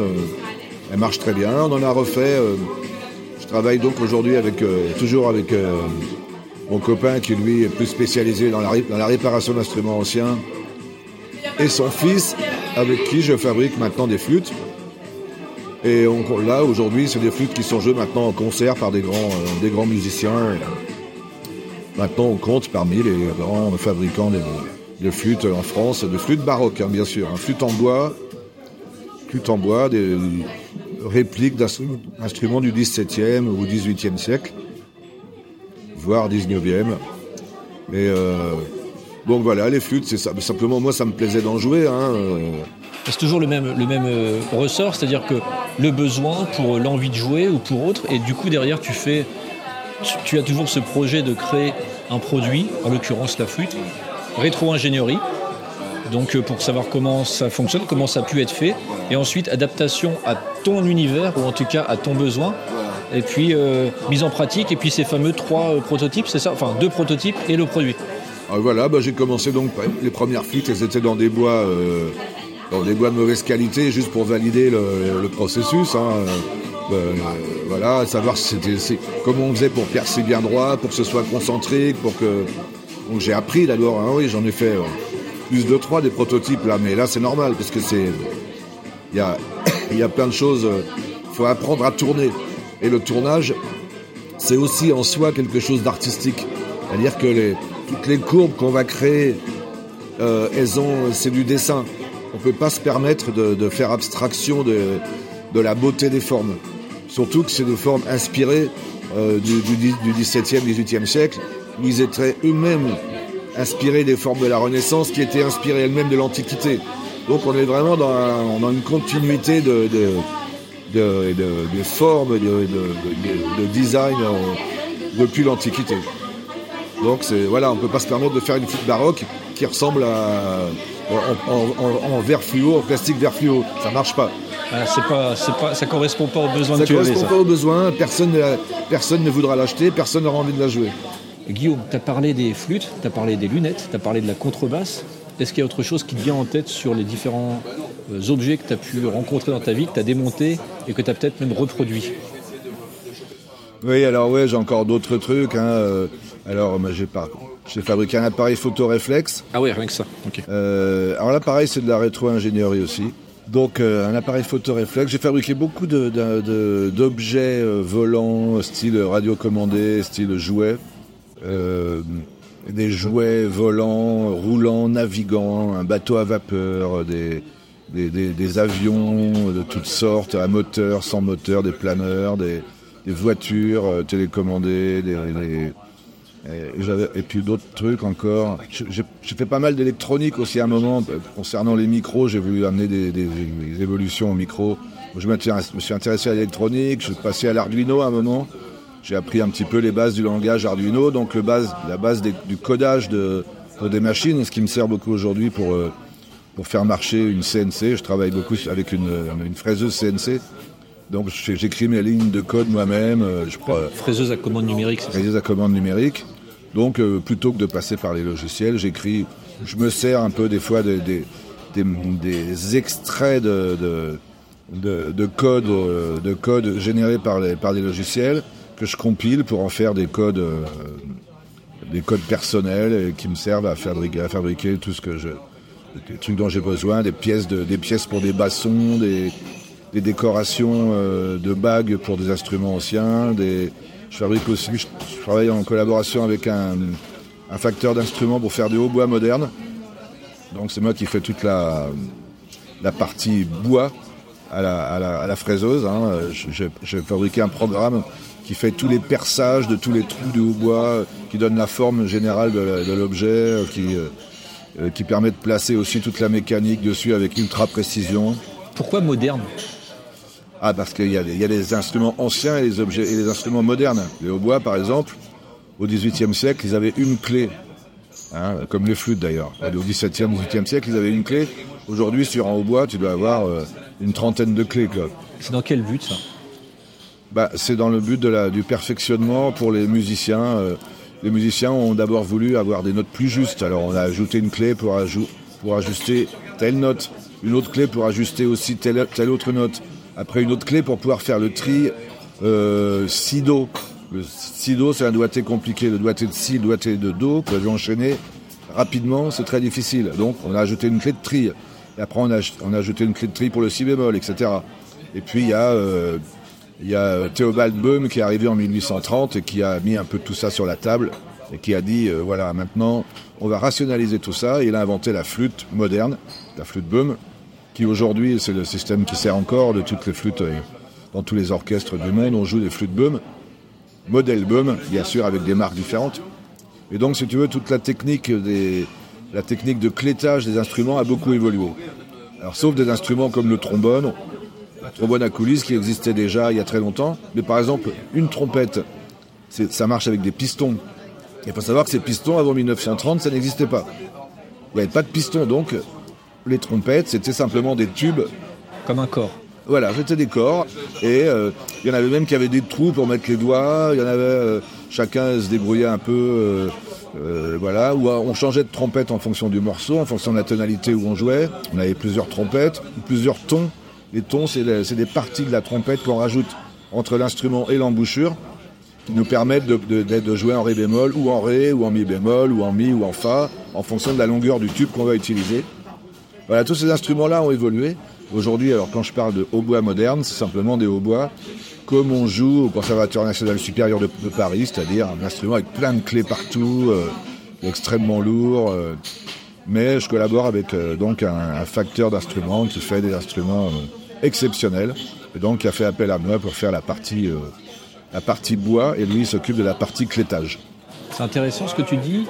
Elle marche très bien. On en a refait. Euh, je travaille donc aujourd'hui avec euh, toujours avec euh, mon copain qui lui est plus spécialisé dans la, réparation d'instruments anciens et son fils avec qui je fabrique maintenant des flûtes. Et là aujourd'hui c'est des flûtes qui sont jouées maintenant en concert par des grands, des grands musiciens. Maintenant on compte parmi les grands fabricants de, flûtes en France, de flûtes baroques hein, bien sûr, un flûte en bois, flûte en bois, des, répliques d'instruments du XVIIe ou XVIIIe siècle, voire XIXe. Mais euh, donc voilà, les flûtes, c'est ça. Simplement, moi, ça me plaisait d'en jouer. Hein, euh. C'est toujours le même, le même euh, ressort, c'est-à-dire que le besoin pour l'envie de jouer ou pour autre, et du coup derrière tu fais tu as toujours ce projet de créer un produit, en l'occurrence la flûte, rétro-ingénierie, donc euh, pour savoir comment ça fonctionne, comment ça a pu être fait, et ensuite adaptation à ton univers, ou en tout cas à ton besoin, et puis euh, mise en pratique, et puis ces fameux trois euh, prototypes, c'est ça? Enfin, deux prototypes et le produit. Alors voilà, bah, j'ai commencé donc les premières flûtes, elles étaient dans des bois, dans des bois de mauvaise qualité, juste pour valider le, processus. hein. Euh, voilà, savoir c'était, comment on faisait pour percer bien droit, pour que ce soit concentrique, pour que. Donc j'ai appris d'abord, hein, oui, j'en ai fait plus de trois des prototypes là, mais là c'est normal parce que c'est, il y a, (coughs) y plein de choses. Il faut apprendre à tourner et le tournage, c'est aussi en soi quelque chose d'artistique. C'est-à-dire que toutes les courbes qu'on va créer, euh, elles ont, c'est du dessin. On peut pas se permettre de, de faire abstraction de, de la beauté des formes. Surtout que c'est des formes inspirées euh, du, du, du XVIIe, XVIIIe siècle, où ils étaient eux-mêmes inspirés des formes de la Renaissance, qui étaient inspirées elles-mêmes de l'Antiquité. Donc on est vraiment dans, un- dans une continuité de, de, de, de- de formes, de, de- de- de design euh, depuis l'Antiquité. Donc voilà, on peut pas se permettre de faire une flûte baroque qui ressemble à en, en- en- en verre fluo, en plastique verre fluo. Ça marche pas. Ah, c'est pas, pas, ça correspond pas aux besoins Ça que tu avais. correspond ça. pas aux besoins. Personne, ne la- personne ne voudra l'acheter. Personne n'aura envie de la jouer. Guillaume, tu as parlé des flûtes, tu as parlé des lunettes, tu as parlé de la contrebasse. Est-ce qu'il y a autre chose qui te vient en tête sur les différents euh, objets que tu as pu rencontrer dans ta vie, que tu as démonté et que tu as peut-être même reproduit? Oui, alors ouais, j'ai encore d'autres trucs. hein, euh, alors moi, j'ai pas, j'ai fabriqué un appareil photo réflexe. Ah ouais, rien que ça. Ok. Euh, alors là, pareil, c'est de la rétro-ingénierie aussi. Donc, euh, un appareil photoréflexe. J'ai fabriqué beaucoup de- de- de- d'objets volants, style radiocommandé, style jouet. Euh, des jouets volants, roulants, navigants, un bateau à vapeur, des, avions de toutes sortes, à moteur, sans moteur, des planeurs, des, voitures euh, télécommandées, et, puis d'autres trucs encore. J'ai fait pas mal d'électronique aussi à un moment. Concernant les micros, j'ai voulu amener des, des- évolutions au micro. Je me suis intéressé à l'électronique, je suis passé à l'Arduino à un moment. J'ai appris un petit peu les bases du langage Arduino, donc le base, la base des- du codage de, de des machines, ce qui me sert beaucoup aujourd'hui pour, euh, pour faire marcher une CNC. Je travaille beaucoup avec une, une fraiseuse CNC. Donc j'écris mes lignes de code moi-même. euh, Je crois, Fraiseuse à commande numérique, c'est ça? à commande numérique. Donc, euh, plutôt que de passer par les logiciels, j'écris, je me sers un peu des fois des, des, des- des extraits de, de, de, de code, euh, de code générés par les, par les logiciels que je compile pour en faire des codes, euh, des codes personnels qui me servent à fabriquer, tout ce que je, des trucs dont j'ai besoin, des pièces, de, des pièces pour des bassons, des, décorations euh, de bagues pour des instruments anciens. Je fabrique aussi, je, travaille en collaboration avec un, facteur d'instruments pour faire des hautbois modernes. Donc c'est moi qui fais toute la, partie bois à la, fraiseuse. hein. J'ai fabriqué un programme qui fait tous les perçages de tous les trous de hautbois, qui donne la forme générale de l'objet, euh, qui, euh, euh, qui permet de placer aussi toute la mécanique dessus avec ultra précision. Pourquoi moderne? Ah, parce qu'il y, a y des instruments anciens et les, objets, et les instruments modernes. Les hautbois, par exemple, au XVIIIe siècle, ils avaient une clé. Hein, comme les flûtes d'ailleurs. Au XVIIe, XVIIIe siècle, ils avaient une clé. Aujourd'hui, sur un hautbois, tu dois avoir euh, une trentaine de clés. Quoi. C'est dans quel but ça? Bah, c'est dans le but du perfectionnement pour les musiciens. euh, les musiciens ont d'abord voulu avoir des notes plus justes. Alors on a ajouté une clé pour, ajuster telle note, une autre clé pour ajuster aussi telle, autre note. Après une autre clé pour pouvoir faire le tri euh, si do. Le si do c'est un doigté compliqué. Le doigté de si, le doigté de do, pour les enchaîner rapidement, c'est très difficile. Donc on a ajouté une clé de tri. Et après on a, on a ajouté une clé de tri pour le si bémol, etc. Et puis il y a euh, il y a Théobald Böhm qui est arrivé en 1830 et qui a mis un peu tout ça sur la table et qui a dit euh, voilà maintenant on va rationaliser tout ça. Et il a inventé la flûte moderne, la flûte Böhm, qui aujourd'hui c'est le système qui sert encore de toutes les flûtes euh, dans tous les orchestres du monde. On joue des flûtes Böhm, modèle Böhm, bien sûr avec des marques différentes. Et donc si tu veux toute la technique des la technique de clétage des instruments a beaucoup évolué. Alors sauf des instruments comme le trombone, trombone à coulisses qui existait déjà il y a très longtemps. Mais par exemple, une trompette ça marche avec des pistons. Il faut savoir que ces pistons, avant 1930, ça n'existait pas. Il n'y avait pas de pistons, donc les trompettes, c'était simplement des tubes. Comme un corps. Voilà, c'était des corps. Et euh, il y en avait même qui avaient des trous pour mettre les doigts. Il y en avait, euh, chacun se débrouillait un peu. Euh, voilà, où on changeait de trompette en fonction du morceau, en fonction de la tonalité où on jouait. On avait plusieurs trompettes, plusieurs tons. Les tons, c'est des parties de la trompette qu'on rajoute entre l'instrument et l'embouchure qui nous permettent de, jouer en ré bémol ou en ré ou en mi bémol ou en mi ou en fa en fonction de la longueur du tube qu'on va utiliser. Voilà, tous ces instruments-là ont évolué. Aujourd'hui, alors quand je parle de hautbois moderne, c'est simplement des hautbois comme on joue au Conservatoire national supérieur de, Paris, c'est-à-dire un instrument avec plein de clés partout, euh, extrêmement lourd. Euh, mais je collabore avec euh, donc un, facteur d'instruments qui fait des instruments exceptionnels et donc qui a fait appel à moi pour faire la partie, partie bois et lui s'occupe de la partie clétage. C'est intéressant ce que tu dis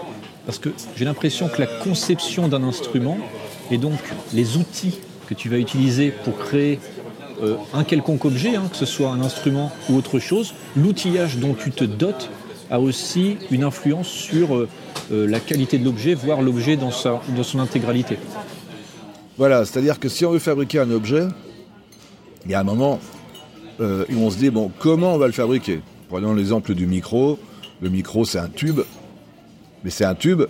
parce que j'ai l'impression que la conception d'un instrument et donc les outils que tu vas utiliser pour créer euh, un quelconque objet, hein, que ce soit un instrument ou autre chose, l'outillage dont tu te dotes a aussi une influence sur euh, euh, la qualité de l'objet, voire l'objet dans, dans son intégralité. Voilà, c'est-à-dire que si on veut fabriquer un objet, il y a un moment où on se dit, bon, comment on va le fabriquer? Prenons l'exemple du micro. Le micro, c'est un tube, mais c'est un tube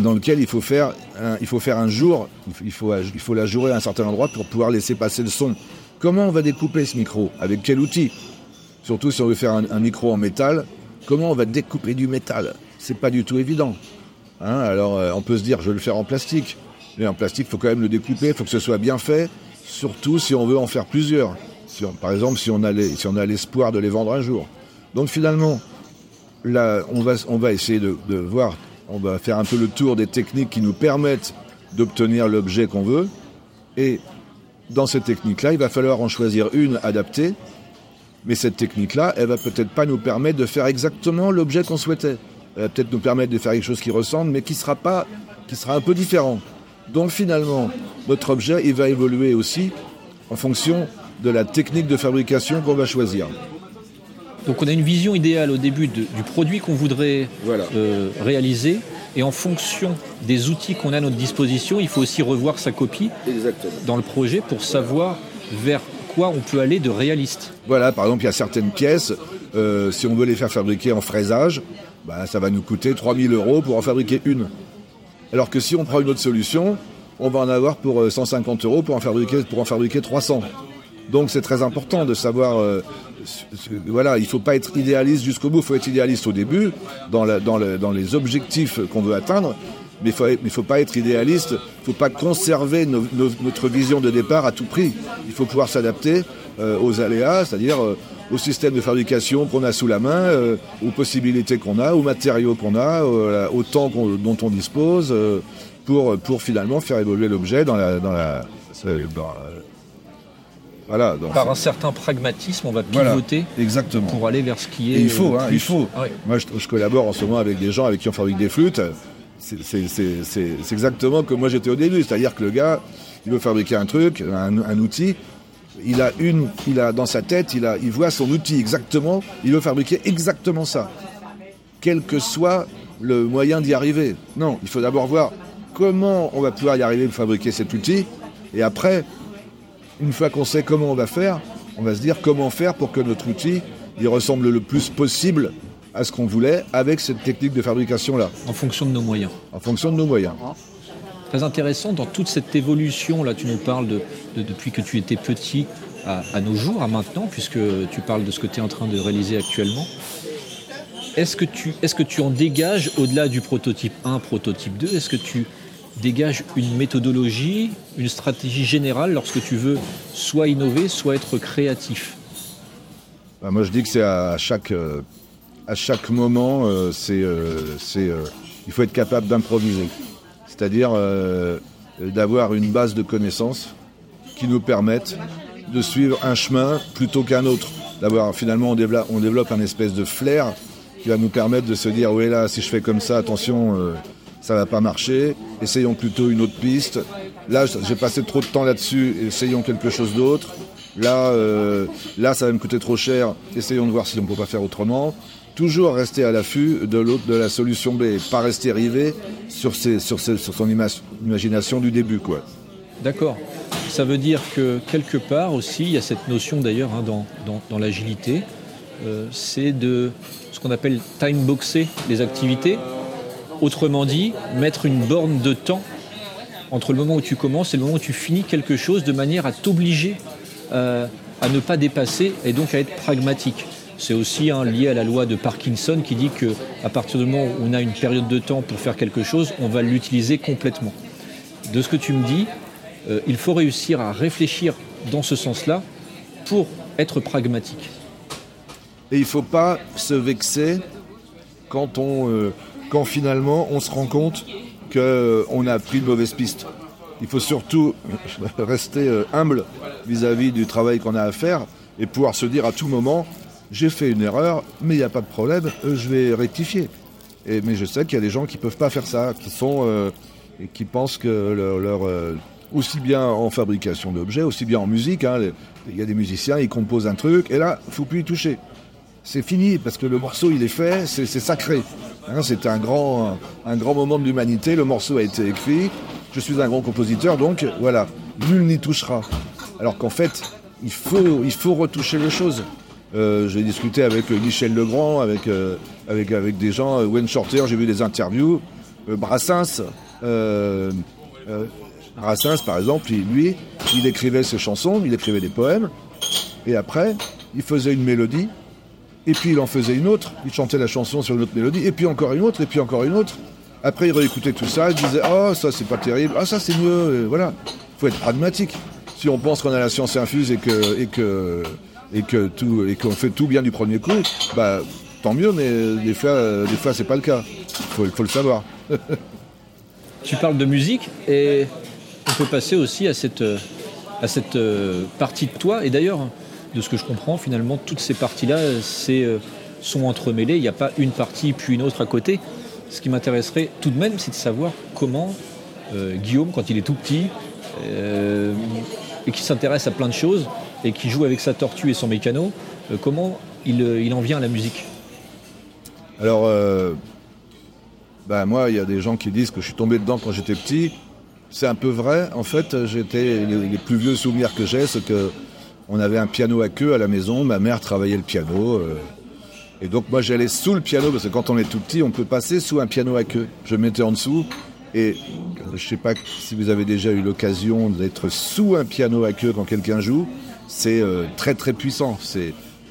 dans lequel il faut faire un, il faut faire un jour, il faut, il faut la jouer à un certain endroit pour pouvoir laisser passer le son. Comment on va découper ce micro? Avec quel outil? Surtout si on veut faire un, micro en métal, comment on va découper du métal? C'est pas du tout évident. Hein, alors euh, on peut se dire, je vais le faire en plastique. Mais en plastique, il faut quand même le découper, il faut que ce soit bien fait, surtout si on veut en faire plusieurs. par exemple, si on a l'espoir de les vendre un jour. Donc finalement, là, on va, on va essayer de, de voir on va faire un peu le tour des techniques qui nous permettent d'obtenir l'objet qu'on veut. Et dans cette technique-là, il va falloir en choisir une adaptée. Mais cette technique-là, elle va peut-être pas nous permettre de faire exactement l'objet qu'on souhaitait. Elle va peut-être nous permettre de faire quelque chose qui ressemble, mais qui sera pas, qui sera un peu différent. Donc finalement, notre objet, il va évoluer aussi en fonction de la technique de fabrication qu'on va choisir. Donc on a une vision idéale au début du produit qu'on voudrait euh, réaliser. Et en fonction des outils qu'on a à notre disposition, il faut aussi revoir sa copie dans le projet pour savoir vers on peut aller de réaliste. Voilà, par exemple, il y a certaines pièces, euh, si on veut les faire fabriquer en fraisage, bah, ça va nous coûter 3000 euros pour en fabriquer une. Alors que si on prend une autre solution, on va en avoir pour 150 euh, euros pour en fabriquer, pour en fabriquer 300. Donc c'est très important de savoir voilà, il ne faut pas être idéaliste jusqu'au bout, il faut être idéaliste au début, dans, les objectifs qu'on veut atteindre, mais il ne faut pas être idéaliste, il ne faut pas conserver notre vision de départ à tout prix. Il faut pouvoir s'adapter euh, aux aléas, c'est-à-dire euh, au système de fabrication qu'on a sous la main, euh, aux possibilités qu'on a, aux matériaux qu'on a, au temps dont on dispose, pour, finalement faire évoluer l'objet dans la, dans la par un certain pragmatisme, on va pivoter exactement. pour aller vers ce qui est. il faut, hein, il faut. Ah Moi, je, collabore en ce moment avec des gens avec qui on fabrique des flûtes. C'est exactement comme moi j'étais au début. C'est-à-dire que le gars, il veut fabriquer un truc, un, outil. Il a une, il a dans sa tête, il, a, il voit son outil exactement. Il veut fabriquer exactement ça, quel que soit le moyen d'y arriver. Non, il faut d'abord voir comment on va pouvoir y arriver fabriquer cet outil, et après une fois qu'on sait comment on va faire, on va se dire comment faire pour que notre outil il ressemble le plus possible à ce qu'on voulait avec cette technique de fabrication-là. En fonction de nos moyens. En fonction de nos moyens. Très intéressant, dans toute cette évolution, là tu nous parles de, depuis que tu étais petit à, nos jours, à maintenant, puisque tu parles de ce que tu es en train de réaliser actuellement. Est-ce que, tu, est-ce que tu en dégages au-delà du prototype 1, prototype 2 Est-ce que tu dégage une méthodologie, une stratégie générale lorsque tu veux soit innover, soit être créatif? Bah, Moi je dis que c'est à chaque, euh, à chaque moment, euh, c'est, euh, il faut être capable d'improviser. C'est-à-dire d'avoir une base de connaissances qui nous permettent de suivre un chemin plutôt qu'un autre. D'avoir finalement on développe, on développe un espèce de flair qui va nous permettre de se dire oui là si je fais comme ça attention ça va pas marcher, essayons plutôt une autre piste. Là, j'ai passé trop de temps là-dessus, essayons quelque chose d'autre. Là, euh, là, ça va me coûter trop cher. Essayons de voir si on peut pas faire autrement. Toujours rester à l'affût de l'autre, de la solution B, pas rester rivé sur, son imagination du début, quoi. D'accord. Ça veut dire que quelque part aussi, il y a cette notion d'ailleurs hein, dans l'agilité, euh, c'est de ce qu'on appelle time boxer les activités. Autrement dit, mettre une borne de temps entre le moment où tu commences et le moment où tu finis quelque chose de manière à t'obliger euh, à ne pas dépasser et donc à être pragmatique. C'est aussi hein, lié à la loi de Parkinson qui dit qu'à partir du moment où on a une période de temps pour faire quelque chose, on va l'utiliser complètement. De ce que tu me dis, euh, il faut réussir à réfléchir dans ce sens-là pour être pragmatique. Et il ne faut pas se vexer euh, quand finalement on se rend compte qu'on a pris une mauvaise piste. Il faut surtout (laughs) rester euh, humble vis-à-vis du travail qu'on a à faire et pouvoir se dire à tout moment, j'ai fait une erreur, mais il n'y a pas de problème, euh, je vais rectifier. Mais je sais qu'il y a des gens qui ne peuvent pas faire ça, qui euh, et qui pensent que leur, aussi bien en fabrication d'objets, aussi bien en musique, hein, il y a des musiciens, ils composent un truc, et là, faut plus y toucher. C'est fini, parce que le morceau, il est fait, c'est sacré. Hein, c'est un grand, un grand moment de l'humanité, le morceau a été écrit, je suis un grand compositeur, donc voilà, nul n'y touchera. Alors qu'en fait, il faut, il faut retoucher les choses. Euh, j'ai discuté avec Michel Legrand, avec, euh, avec, avec des gens, euh, Wayne Shorter, j'ai vu des interviews, Brassens, Brassens par exemple, lui, il écrivait ses chansons, il écrivait des poèmes, et après, il faisait une mélodie, et puis il en faisait une autre, il chantait la chanson sur une autre mélodie, et puis encore une autre, et puis encore une autre. Après, il réécoutait tout ça, il disait Oh, ça c'est pas terrible, ah, ça c'est mieux. voilà, il faut être pragmatique. Si on pense qu'on a la science infuse et que, et que, et que tout, et qu'on fait tout bien du premier coup, bah tant mieux, mais des fois, des fois c'est pas le cas. Il faut, le savoir. (laughs) tu parles de musique et on peut passer aussi à cette, à cette euh, partie de toi. Et d'ailleurs, de ce que je comprends, finalement, toutes ces parties-là euh, sont entremêlées. Il n'y a pas une partie puis une autre à côté. Ce qui m'intéresserait tout de même, c'est de savoir comment euh, Guillaume, quand il est tout petit, euh, et qui s'intéresse à plein de choses, et qui joue avec sa tortue et son mécano, euh, comment il, en vient à la musique Alors, bah, moi, il y a des gens qui disent que je suis tombé dedans quand j'étais petit. C'est un peu vrai. En fait, j'étais les, plus vieux souvenirs que j'ai, c'est que on avait un piano à queue à la maison. Ma mère travaillait le piano. Et donc moi j'allais sous le piano, parce que quand on est tout petit, on peut passer sous un piano à queue. Je mettais en dessous, et je ne sais pas si vous avez déjà eu l'occasion d'être sous un piano à queue quand quelqu'un joue, c'est euh, très très puissant.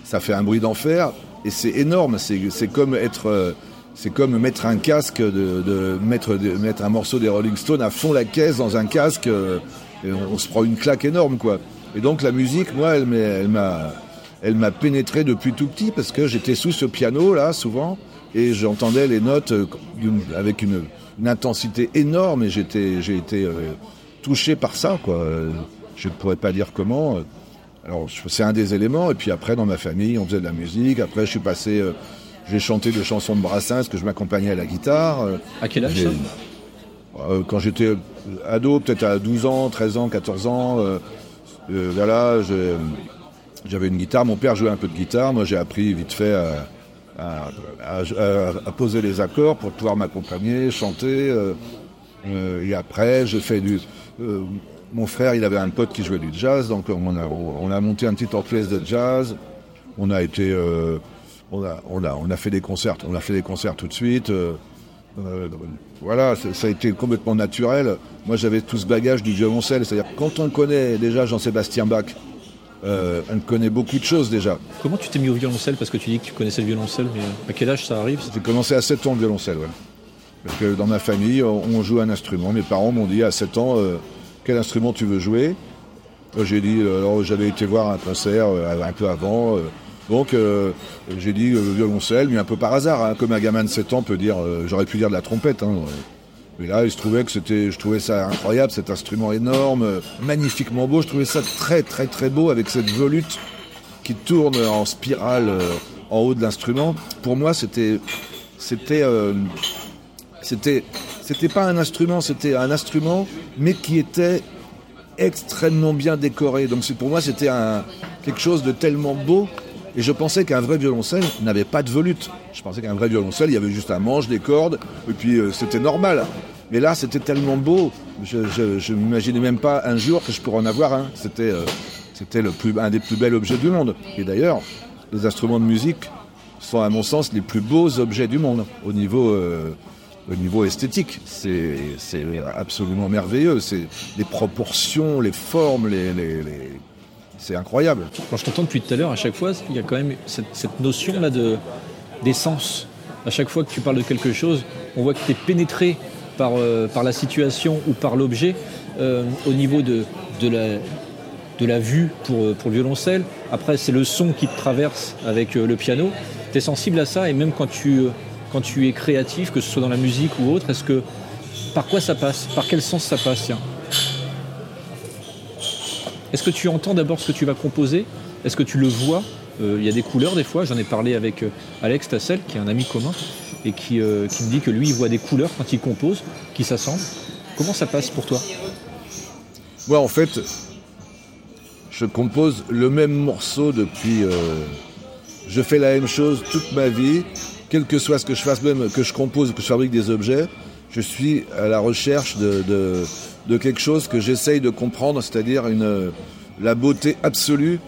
Ça fait un bruit d'enfer, et c'est énorme. C'est, comme être... Euh, c'est comme mettre un casque, de, mettre, de, mettre un morceau des Rolling Stones à fond la caisse dans un casque, euh, et on, se prend une claque énorme, quoi. Et donc la musique, moi, elle, m'a pénétré depuis tout petit parce que j'étais sous ce piano là souvent et j'entendais les notes avec une, intensité énorme et j'ai été touché par ça quoi. Je ne pourrais pas dire comment. Alors c'est un des éléments et puis après dans ma famille on faisait de la musique. Après je suis passé, euh, j'ai chanté des chansons de Brassens que je m'accompagnais à la guitare. À quel âge ça Quand j'étais ado, peut-être à 12 ans, 13 ans, 14 ans. voilà, je, j'avais une guitare, mon père jouait un peu de guitare, moi j'ai appris vite fait à, poser les accords pour pouvoir m'accompagner, chanter. Euh, euh, et après, j'ai fait du. Euh, mon frère, il avait un pote qui jouait du jazz, donc on a, on a monté un petit orchestre de jazz. On a été, on a, on a, on a fait des concerts, on a fait des concerts tout de suite. voilà, ça a été complètement naturel. Moi, j'avais tout ce bagage du violoncelle, c'est-à-dire quand on connaît déjà Jean-Sébastien Bach, euh, elle connaît beaucoup de choses déjà. Comment tu t'es mis au violoncelle? Parce que tu dis que tu connaissais le violoncelle, mais à quel âge ça arrive? J'ai commencé à 7 ans le violoncelle, ouais. Parce que dans ma famille, on joue un instrument. Mes parents m'ont dit à 7 ans, euh, quel instrument tu veux jouer J'ai dit, euh, j'avais été voir un concert un peu avant. donc j'ai dit violoncelle, mais un peu par hasard, hein, comme un gamin de 7 ans peut dire, j'aurais pu dire de la trompette. Hein, et là, il se trouvait que c'était, je trouvais ça incroyable, cet instrument énorme, magnifiquement beau. Je trouvais ça très, très, très beau avec cette volute qui tourne en spirale euh, en haut de l'instrument. Pour moi, c'était, c'était, euh, c'était, c'était pas un instrument, c'était un instrument, mais qui était extrêmement bien décoré. Donc pour moi, c'était quelque chose de tellement beau. Et je pensais qu'un vrai violoncelle n'avait pas de volute. Je pensais qu'un vrai violoncelle, il y avait juste un manche, des cordes, et puis euh, c'était normal. Mais là, c'était tellement beau, je ne m'imaginais même pas un jour que je pourrais en avoir un. C'était euh, c'était un des plus bels objets du monde. Et d'ailleurs, les instruments de musique sont, à mon sens, les plus beaux objets du monde au niveau, euh, au niveau esthétique. C'est absolument merveilleux. C'est les proportions, les formes, les, c'est incroyable. Quand je t'entends depuis tout à l'heure, à chaque fois, il y a quand même cette, notion-là d'essence. à chaque fois que tu parles de quelque chose, on voit que tu es pénétré par, euh, par la situation ou par l'objet euh, au niveau de, la, vue pour, euh, pour le violoncelle. Après, c'est le son qui te traverse avec le piano. Tu es sensible à ça et même quand tu, quand tu es créatif, que ce soit dans la musique ou autre, est-ce que par quoi ça passe? Par quel sens ça passe tiens? Est-ce que tu entends d'abord ce que tu vas composer? Est-ce que tu le vois? Il y a des couleurs des fois, j'en ai parlé avec Alex Tassel, qui est un ami commun et euh, qui, me dit que lui, il voit des couleurs quand il compose, qui s'assemblent. Comment ça passe pour toi? Moi, en fait, je compose le même morceau depuis. Euh, je fais la même chose toute ma vie, quel que soit ce que je fasse, même que je compose, que je fabrique des objets, je suis à la recherche de, de quelque chose que j'essaye de comprendre, c'est-à-dire une, la beauté absolue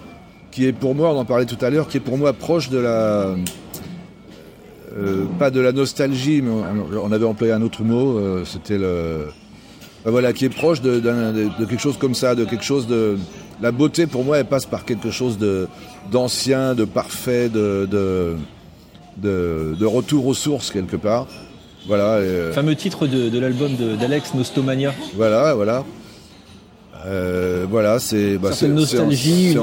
qui est pour moi, on en parlait tout à l'heure, qui est pour moi proche de la, euh, pas de la nostalgie, mais on, avait employé un autre mot, euh, c'était le. Ben voilà, qui est proche de, quelque chose comme ça, de quelque chose de. La beauté, pour moi, elle passe par quelque chose d'ancien, de, parfait, de, de, retour aux sources, quelque part. Voilà. Euh, Fameux titre de, l'album d'Alex, Nostomania. Voilà, voilà. voilà, c'est. Bah, nostalgie.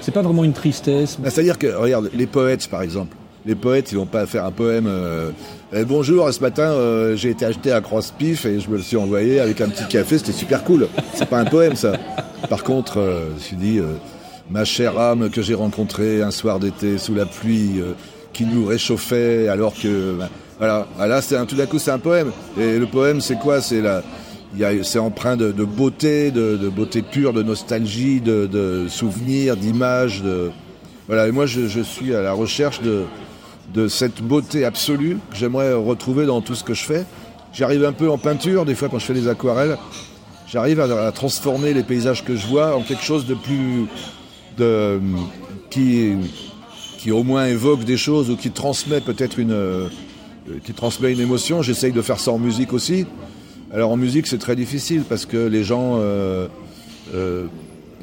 C'est pas vraiment une tristesse. C'est-à-dire que, regarde, les poètes, par exemple les poètes, ils vont pas faire un poème. Euh, eh, bonjour, ce matin, euh, j'ai été acheté à Cross-Pif et je me le suis envoyé avec un petit café. C'était super cool. C'est pas un poème, ça. Par contre, euh, je suis dit, ma chère âme que j'ai rencontrée un soir d'été sous la pluie, qui nous réchauffait alors que, ben, voilà. Ah, là, c'est tout d'un coup, c'est un poème. Et le poème, c'est quoi? C'est la c'est empreint de, beauté, de, beauté pure, de nostalgie, de, souvenirs, d'images. De... Voilà, et moi je, suis à la recherche de, de cette beauté absolue que j'aimerais retrouver dans tout ce que je fais. J'arrive un peu en peinture, des fois quand je fais des aquarelles, j'arrive à, transformer les paysages que je vois en quelque chose de plus. De, qui, qui au moins évoque des choses ou qui transmet peut-être une, euh, qui transmet une émotion. J'essaye de faire ça en musique aussi. Alors en musique c'est très difficile parce que les gens euh, euh,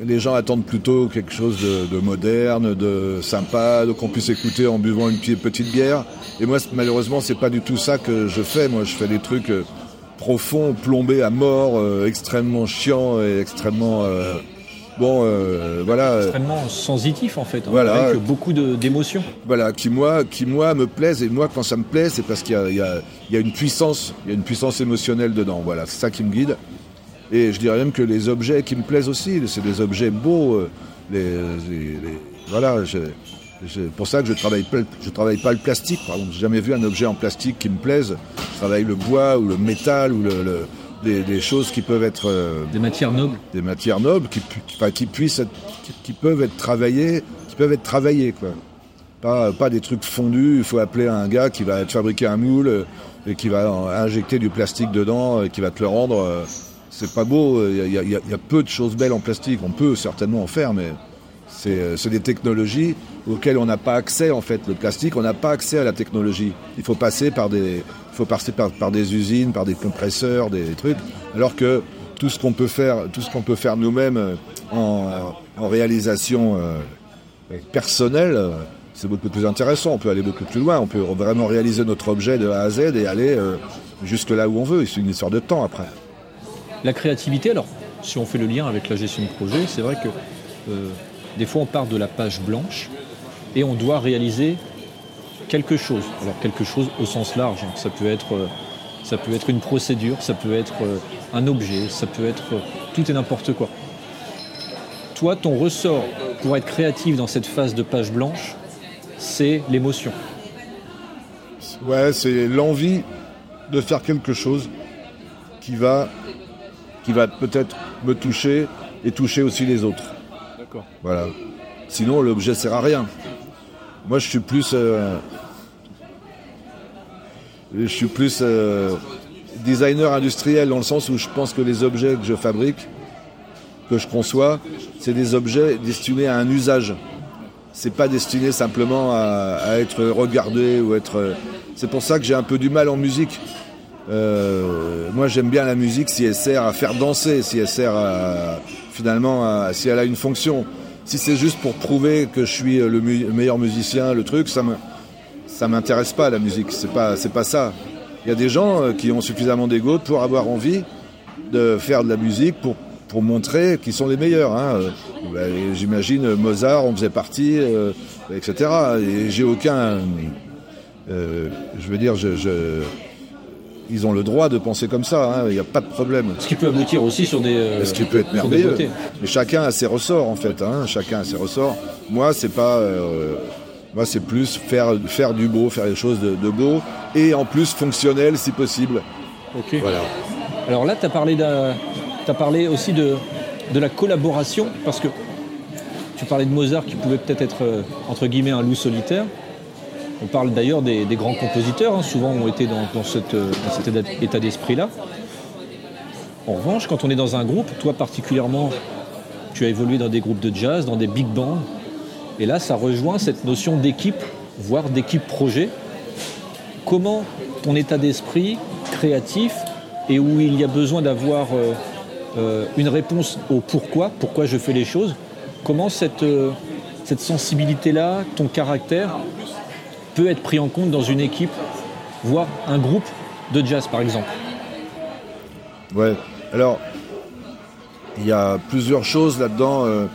les gens attendent plutôt quelque chose de, moderne, de sympa, de qu'on puisse écouter en buvant une petite bière. Et moi, malheureusement, c'est pas du tout ça que je fais. Moi, je fais des trucs profonds, plombés à mort, extrêmement chiants et extrêmement euh, bon, voilà. Extrêmement sensitif en fait, hein, voilà. avec beaucoup d'émotions. Voilà, qui moi, qui moi me plaisent. Et moi, quand ça me plaît, c'est parce qu'il y, y a, une puissance, il y a une puissance émotionnelle dedans. Voilà, c'est ça qui me guide. Et je dirais même que les objets qui me plaisent aussi, c'est des objets beaux. Euh, les, voilà, c'est pour ça que je travaille je travaille pas le plastique. Par exemple, j'ai jamais vu un objet en plastique qui me plaise. Je travaille le bois ou le métal ou le, des, choses qui peuvent être euh, des matières nobles. Des matières nobles qui, qui puissent qui, peuvent être travaillées, qui peuvent être travaillées quoi. Pas, pas des trucs fondus. Il faut appeler un gars qui va te fabriquer un moule euh, et qui va injecter du plastique dedans et qui va te le rendre c'est pas beau. Il y, a peu de choses belles en plastique. On peut certainement en faire, mais c'est des technologies auxquelles on n'a pas accès en fait. Le plastique, on n'a pas accès à la technologie. Il faut passer par des, faut passer par, des usines, par des compresseurs, des trucs. Alors que tout ce qu'on peut faire, tout faire nous-mêmes euh, en, réalisation euh, personnelle, euh, c'est beaucoup plus intéressant. On peut aller beaucoup plus loin. On peut vraiment réaliser notre objet de A à Z et aller jusque là où on veut. C'est une histoire de temps après. La créativité, alors, si on fait le lien avec la gestion de projet, c'est vrai que euh, des fois on part de la page blanche et on doit réaliser quelque chose. Alors quelque chose au sens large, hein. ça peut être, euh, ça peut être une procédure, ça peut être euh, un objet, ça peut être tout et n'importe quoi. Toi, ton ressort pour être créatif dans cette phase de page blanche, c'est l'émotion. Ouais, c'est l'envie de faire quelque chose qui va qui va peut-être me toucher et toucher aussi les autres. Voilà. Sinon, l'objet sert à rien. Moi, je suis plus. euh, je suis plus euh, designer industriel dans le sens où je pense que les objets que je fabrique, que je conçois, c'est des objets destinés à un usage. C'est pas destiné simplement à, être regardé ou être. C'est pour ça que j'ai un peu du mal en musique. Euh, moi, j'aime bien la musique si elle sert à faire danser, si elle sert à, finalement, à- si elle a une fonction. Si c'est juste pour prouver que je suis le, mu- le meilleur musicien, le truc, ça ça m'intéresse pas la musique. C'est pas, pas ça. Il y a des gens euh, qui ont suffisamment d'ego pour avoir envie de faire de la musique pour, montrer qu'ils sont les meilleurs. hein. Euh, et J'imagine Mozart en faisait partie, euh, etc. Et j'ai aucun, euh, je veux dire, je- ils ont le droit de penser comme ça. hein. Il n'y a pas de problème. Ce qui peut aboutir aussi sur des. euh, Ce qui peut être merveilleux. Mais chacun a ses ressorts en fait. hein. Chacun a ses ressorts. Moi, c'est pas. euh, moi, c'est plus faire, faire du beau, faire des choses de, de beau et en plus fonctionnel si possible. Ok. Voilà. Alors là, tu as parlé, parlé aussi de, de la collaboration, parce que tu parlais de Mozart qui pouvait peut-être être, euh, entre guillemets, un loup solitaire. On parle d'ailleurs des, grands compositeurs, hein, souvent ont été dans, euh, cet état- d'esprit-là. En revanche, quand on est dans un groupe, toi particulièrement, tu as évolué dans des groupes de jazz, dans des big bands, et là, ça rejoint cette notion d'équipe, voire d'équipe projet. Comment ton état d'esprit créatif et où il y a besoin d'avoir euh, euh, une réponse au pourquoi, pourquoi je fais les choses, comment cette, cette sensibilité-là, ton caractère, peut être pris en compte dans une équipe, voire un groupe de jazz par exemple Ouais. Alors, il y a plusieurs choses là-dedans. euh,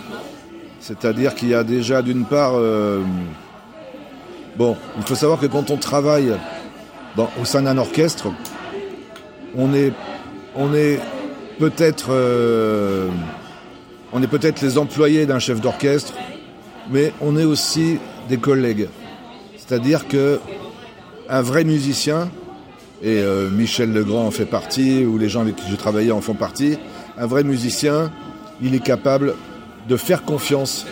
C'est-à-dire qu'il y a déjà d'une part. euh, bon, il faut savoir que quand on travaille au sein d'un orchestre, on est, on est peut-être. euh, on est peut-être les employés d'un chef d'orchestre, mais on est aussi des collègues. C'est-à-dire que un vrai musicien, et euh, Michel Legrand en fait partie, ou les gens avec qui j'ai travaillé en font partie, un vrai musicien, il est capable de faire confiance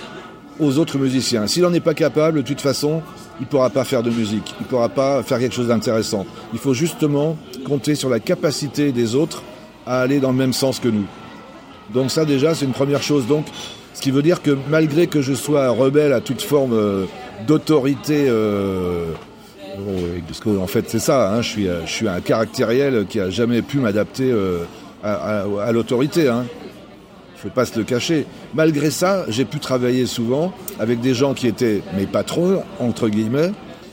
aux autres musiciens. S'il n'en est pas capable, de toute façon, il ne pourra pas faire de musique, il ne pourra pas faire quelque chose d'intéressant. Il faut justement compter sur la capacité des autres à aller dans le même sens que nous. Donc ça déjà, c'est une première chose. Donc, ce qui veut dire que malgré que je sois rebelle à toute forme euh, d'autorité, euh, euh, parce qu'en fait c'est ça, hein, je, suis, un caractériel qui a jamais pu m'adapter à, l'autorité. Hein. Il faut pas se le cacher. Malgré ça, j'ai pu travailler souvent avec des gens qui étaient mes patrons, entre guillemets.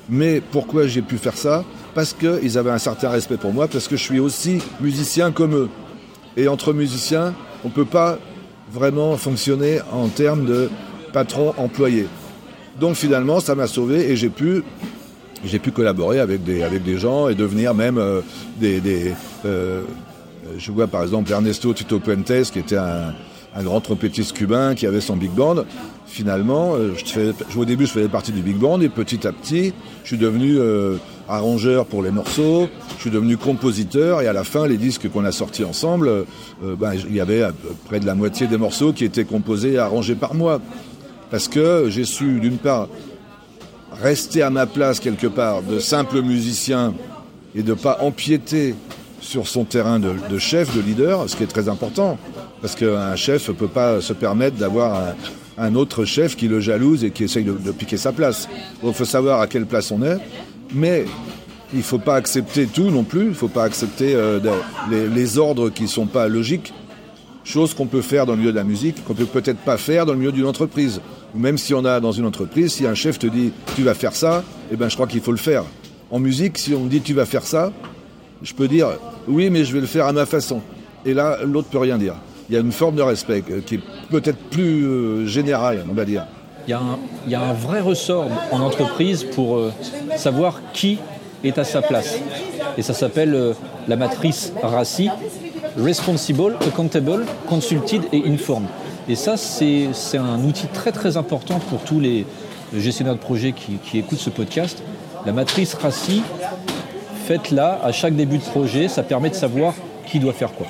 Mais pourquoi j'ai pu faire ça? Parce qu'ils avaient un certain respect pour moi, parce que je suis aussi musicien comme eux. Et entre musiciens, on ne peut pas vraiment fonctionner en termes de patron-employé. Donc finalement, ça m'a sauvé et j'ai pu, j'ai pu collaborer avec des, avec des gens et devenir même euh, des... des, euh, je vois par exemple Ernesto Tito Puentes, qui était un, un grand trompettiste cubain qui avait son big band. Finalement, euh, je fais- au début, je faisais partie du big band et petit à petit, je suis devenu arrangeur pour les morceaux, je suis devenu compositeur et à la fin, les disques qu'on a sortis ensemble, euh, ben, il y avait près de la moitié des morceaux qui étaient composés et arrangés par moi. Parce que j'ai su, d'une part, rester à ma place quelque part de simple musicien et de pas empiéter sur son terrain de, chef, de leader, ce qui est très important. Parce qu'un chef ne peut pas se permettre d'avoir un, autre chef qui le jalouse et qui essaye de, de piquer sa place. Il faut savoir à quelle place on est. Mais il ne faut pas accepter tout non plus. Il ne faut pas accepter euh, les, ordres qui ne sont pas logiques. Chose qu'on peut faire dans le milieu de la musique, qu'on peut peut-être pas faire dans le milieu d'une entreprise. Ou même si on a dans une entreprise, si un chef te dit tu vas faire ça, eh ben je crois qu'il faut le faire. En musique, si on me dit tu vas faire ça, je peux dire oui, mais je vais le faire à ma façon. Et là, l'autre peut rien dire. Il y a une forme de respect euh, qui est peut-être plus euh, générale, on va dire. Il y, a un, vrai ressort en entreprise pour euh, savoir qui est à sa place. Et ça s'appelle euh, la matrice RACI, Responsible, Accountable, Consulted et Informed. Et ça, c'est un outil très très important pour tous les gestionnaires de projets qui, qui écoutent ce podcast. La matrice RACI, faite là, à chaque début de projet, ça permet de savoir qui doit faire quoi.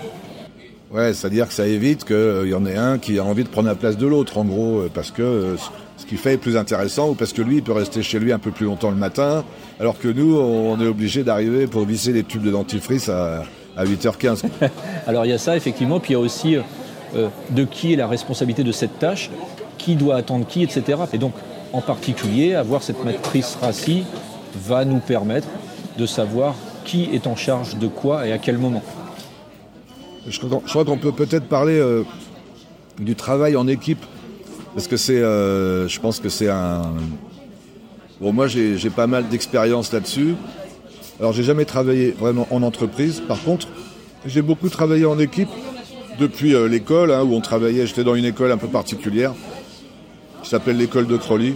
Ouais, c'est-à-dire que ça évite qu'il y en ait un qui a envie de prendre la place de l'autre, en gros, parce que ce qu'il fait est plus intéressant, ou parce que lui, il peut rester chez lui un peu plus longtemps le matin, alors que nous, on est obligé d'arriver pour visser les tubes de dentifrice à, à 8h15. (laughs) alors il y a ça, effectivement, puis il y a aussi de qui est la responsabilité de cette tâche, qui doit attendre qui, etc. Et donc, en particulier, avoir cette matrice RACI va nous permettre de savoir qui est en charge de quoi et à quel moment. Je crois qu'on peut peut-être parler euh, du travail en équipe, parce que c'est, euh, je pense que c'est un... Bon, moi j'ai pas mal d'expérience là-dessus. Alors j'ai jamais travaillé vraiment en entreprise. Par contre, j'ai beaucoup travaillé en équipe depuis euh, l'école, hein, où on travaillait. J'étais dans une école un peu particulière, qui s'appelle l'école de Crowley.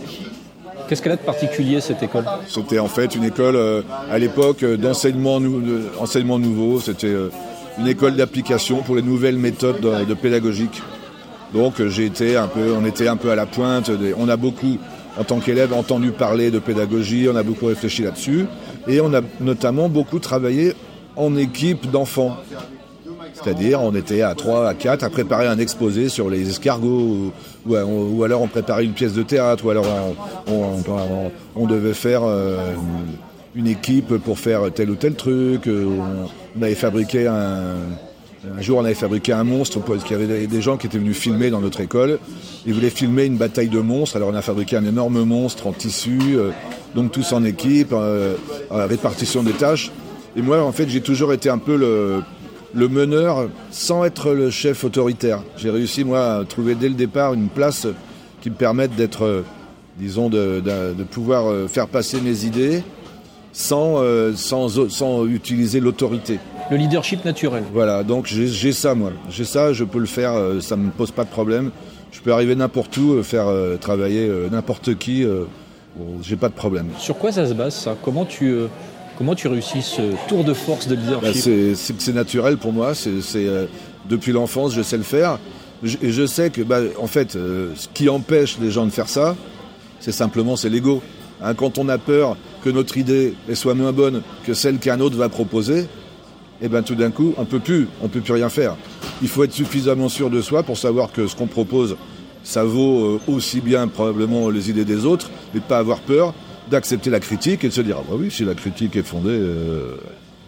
Qu'est-ce qu'elle a de particulier cette école? C'était en fait une école euh, à l'époque euh, d'enseignement nouveau. C'était une école d'application pour les nouvelles méthodes de, pédagogique. Donc j'ai été un peu, on était un peu à la pointe. on a beaucoup, en tant qu'élève, entendu parler de pédagogie. On a beaucoup réfléchi là-dessus et on a notamment beaucoup travaillé en équipe d'enfants. C'est-à-dire, on était à 3, à 4 à préparer un exposé sur les escargots, ou, alors on préparait une pièce de théâtre, ou alors on, devait faire euh, une équipe pour faire tel ou tel truc. Euh, on, avait fabriqué un. Un jour, on avait fabriqué un monstre parce qu'il y avait des gens qui étaient venus filmer dans notre école. Ils voulaient filmer une bataille de monstres. Alors, on a fabriqué un énorme monstre en tissu, euh, donc tous en équipe, répartition des tâches. Et moi, en fait, j'ai toujours été un peu le, meneur sans être le chef autoritaire. J'ai réussi, moi, à trouver dès le départ une place qui me permette d'être, euh, disons, de, pouvoir euh, faire passer mes idées sans, euh, sans, sans utiliser l'autorité. Le leadership naturel. Voilà, donc j'ai ça, moi. J'ai ça, je peux le faire, ça ne me pose pas de problème. Je peux arriver n'importe où, faire travailler n'importe qui, j'ai pas de problème. Sur quoi ça se base, ça? Comment tu Comment tu réussis ce tour de force de leadership? Bah, C'est naturel pour moi. C'est euh, depuis l'enfance, je sais le faire. et je sais que, bah, en fait, euh, ce qui empêche les gens de faire ça, c'est simplement c'est l'ego. Hein, quand on a peur que notre idée soit moins bonne que celle qu'un autre va proposer, et eh ben tout d'un coup, on peut plus, on peut plus rien faire. Il faut être suffisamment sûr de soi pour savoir que ce qu'on propose, ça vaut euh, aussi bien probablement les idées des autres, et pas avoir peur d'accepter la critique et de se dire ah bah oui si la critique est fondée euh,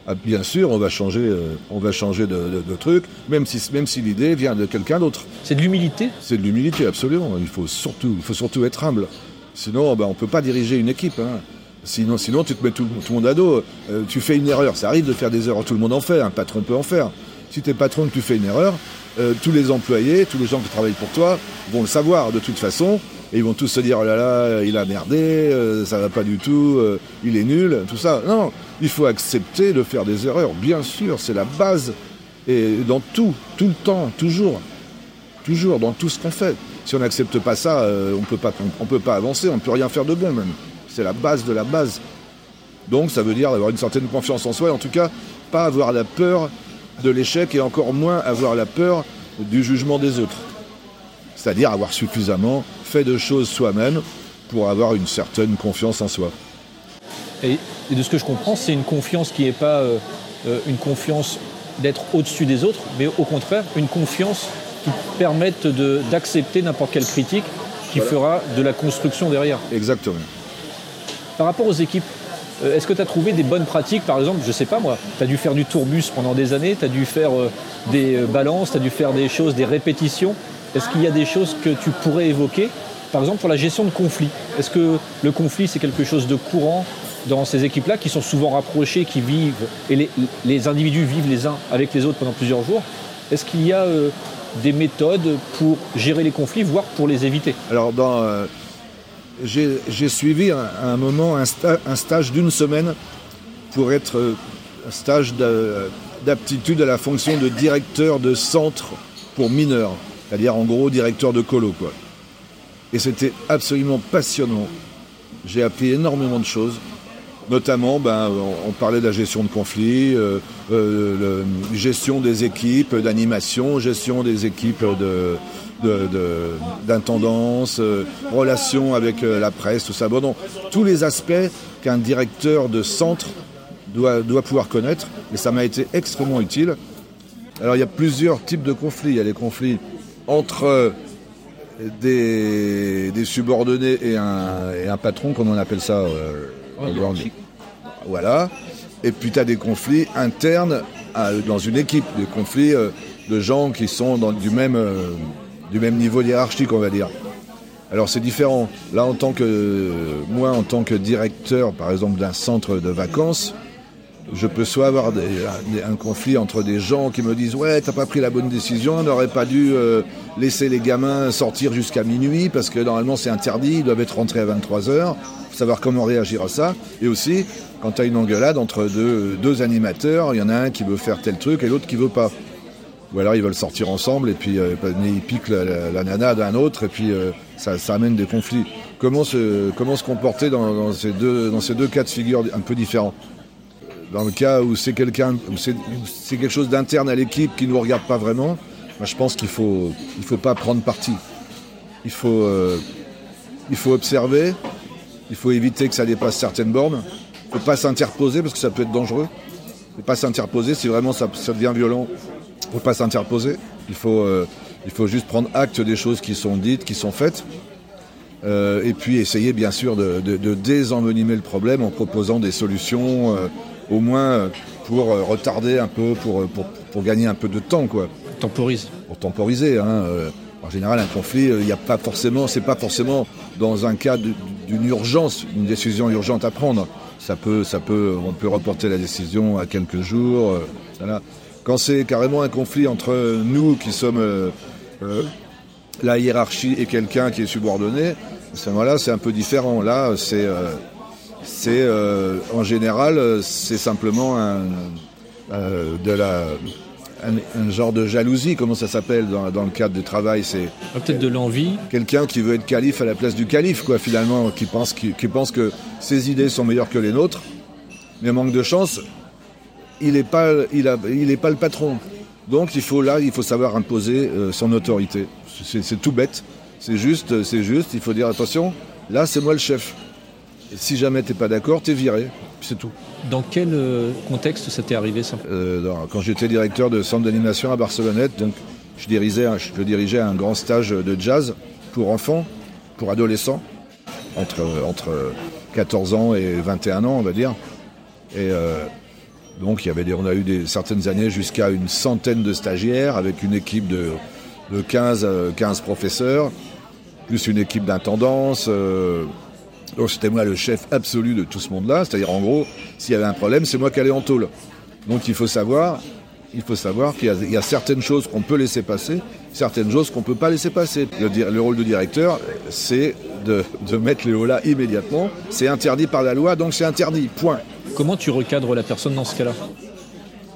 ah, bien sûr on va changer euh, on va changer de, truc même si même si l'idée vient de quelqu'un d'autre c'est de l'humilité? C'est de l'humilité absolument il faut surtout il faut surtout être humble sinon bah, on peut pas diriger une équipe hein. Sinon sinon tu te mets tout, le monde à dos euh, tu fais une erreur ça arrive de faire des erreurs tout le monde en fait un patron peut en faire si tu es patron que tu fais une erreur tous les employés tous les gens qui travaillent pour toi vont le savoir de toute façon et ils vont tous se dire oh là là, il a merdé, euh, ça va pas du tout, euh, il est nul, tout ça. Non, il faut accepter de faire des erreurs, bien sûr, c'est la base. Et dans tout, tout le temps, toujours, toujours, dans tout ce qu'on fait. Si on n'accepte pas ça, euh, on peut peut pas avancer, on ne peut rien faire de bon même. C'est la base de la base. Donc ça veut dire avoir une certaine confiance en soi, et en tout cas, pas avoir la peur de l'échec et encore moins avoir la peur du jugement des autres. C'est-à-dire avoir suffisamment fait de choses soi-même pour avoir une certaine confiance en soi. Et, de ce que je comprends, c'est une confiance qui n'est pas euh, euh, une confiance d'être au-dessus des autres, mais au contraire, une confiance qui permette d'accepter n'importe quelle critique qui fera de la construction derrière. Exactement. Par rapport aux équipes, euh, est-ce que tu as trouvé des bonnes pratiques Par exemple, je ne sais pas moi, tu as dû faire du tourbus pendant des années, tu as dû faire des balances, tu as dû faire des choses, des répétitions. Est-ce qu'il y a des choses que tu pourrais évoquer Par exemple, pour la gestion de conflits? Est-ce que le conflit, c'est quelque chose de courant dans ces équipes-là qui sont souvent rapprochées, qui vivent, et les, individus vivent les uns avec les autres pendant plusieurs jours? Est-ce qu'il y a euh, des méthodes pour gérer les conflits, voire pour les éviter? Alors, euh, j'ai suivi à un, moment un, stage d'une semaine pour être euh, un stage d'aptitude à la fonction de directeur de centre pour mineurs c'est-à-dire en gros directeur de colo. Quoi. Et c'était absolument passionnant. J'ai appris énormément de choses. Notamment, ben, on, parlait de la gestion de conflits, euh, euh, gestion des équipes d'animation, gestion des équipes de, d'intendance, euh, relations avec la presse, tout ça. Bon, tous les aspects qu'un directeur de centre doit, doit pouvoir connaître, et ça m'a été extrêmement utile. Alors il y a plusieurs types de conflits. Il y a les conflits entre des, subordonnés et un, patron, comme on appelle ça. Euh, voilà. Et puis tu as des conflits internes dans une équipe, des conflits euh, de gens qui sont dans, du, même, euh, du même niveau hiérarchique, on va dire. Alors c'est différent. Là, en tant que moi, en tant que directeur, par exemple, d'un centre de vacances, je peux soit avoir un conflit entre des gens qui me disent ouais t'as pas pris la bonne décision, on n'aurait pas dû euh, laisser les gamins sortir jusqu'à minuit parce que normalement c'est interdit, ils doivent être rentrés à 23h, savoir comment réagir à ça. Et aussi quand tu as une engueulade entre deux, animateurs, il y en a un qui veut faire tel truc et l'autre qui veut pas. Ou alors ils veulent sortir ensemble et puis euh, ils piquent la, nana d'un autre et puis euh, ça, amène des conflits. Comment se, comment se comporter dans, ces deux, dans ces deux cas de figure un peu différents? Dans le cas où c'est quelqu'un, c'est quelque chose d'interne à l'équipe qui ne nous regarde pas vraiment, moi je pense qu'il faut, il faut pas prendre parti. Il faut, euh, il faut observer, il faut éviter que ça dépasse certaines bornes. Il ne faut pas s'interposer parce que ça peut être dangereux. Il ne faut pas s'interposer si vraiment ça, devient violent. Il ne faut pas s'interposer. Il faut, euh, il faut juste prendre acte des choses qui sont dites, qui sont faites. Euh, et puis essayer bien sûr de, désenvenimer le problème en proposant des solutions au moins euh, pour euh, retarder un peu, pour, euh, pour, pour, gagner un peu de temps. Quoi. Temporise. Pour temporiser. Hein. En général, un conflit, il n'y a pas forcément, c'est pas forcément dans un cas d'une urgence, une décision urgente à prendre. Ça peut, ça peut, on peut reporter la décision à quelques jours. Quand c'est carrément un conflit entre nous qui sommes la hiérarchie et quelqu'un qui est subordonné, à ce moment-là, c'est un peu différent. Là, c'est c'est euh, en général, euh, c'est simplement un, euh, de la, un, genre de jalousie, comment ça s'appelle dans, le cadre du travail C'est ah, peut-être de l'envie. Quelqu'un qui veut être calife à la place du calife, quoi, finalement, qui pense, qui, pense que ses idées sont meilleures que les nôtres, mais manque de chance, il n'est pas, il a, il pas le patron. Donc il faut là, il faut savoir imposer son autorité. C'est tout bête. C'est juste, c'est juste. Il faut dire attention. Là, c'est moi le chef si jamais tu n'es pas d'accord, tu es viré. C'est tout. Dans quel euh, contexte ça t'est arrivé ça? Euh, Quand j'étais directeur de centre d'animation à Barcelonnette, donc je dirigeais, un, je dirigeais un grand stage de jazz pour enfants, pour adolescents, entre, entre 14 ans et 21 ans, on va dire. Et euh, donc, il y avait des, on a eu des, certaines années jusqu'à une centaine de stagiaires avec une équipe de, de 15, 15 professeurs, plus une équipe d'intendance. Donc c'était moi le chef absolu de tout ce monde-là. C'est-à-dire en gros, s'il y avait un problème, c'est moi qui allais en tôle. Donc il faut savoir, qu'il y, a certaines choses qu'on peut laisser passer, certaines choses qu'on ne peut pas laisser passer. Le, rôle du directeur, c'est de, mettre les hauts là immédiatement. C'est interdit par la loi, donc c'est interdit. Point. Comment tu recadres la personne dans ce cas-là?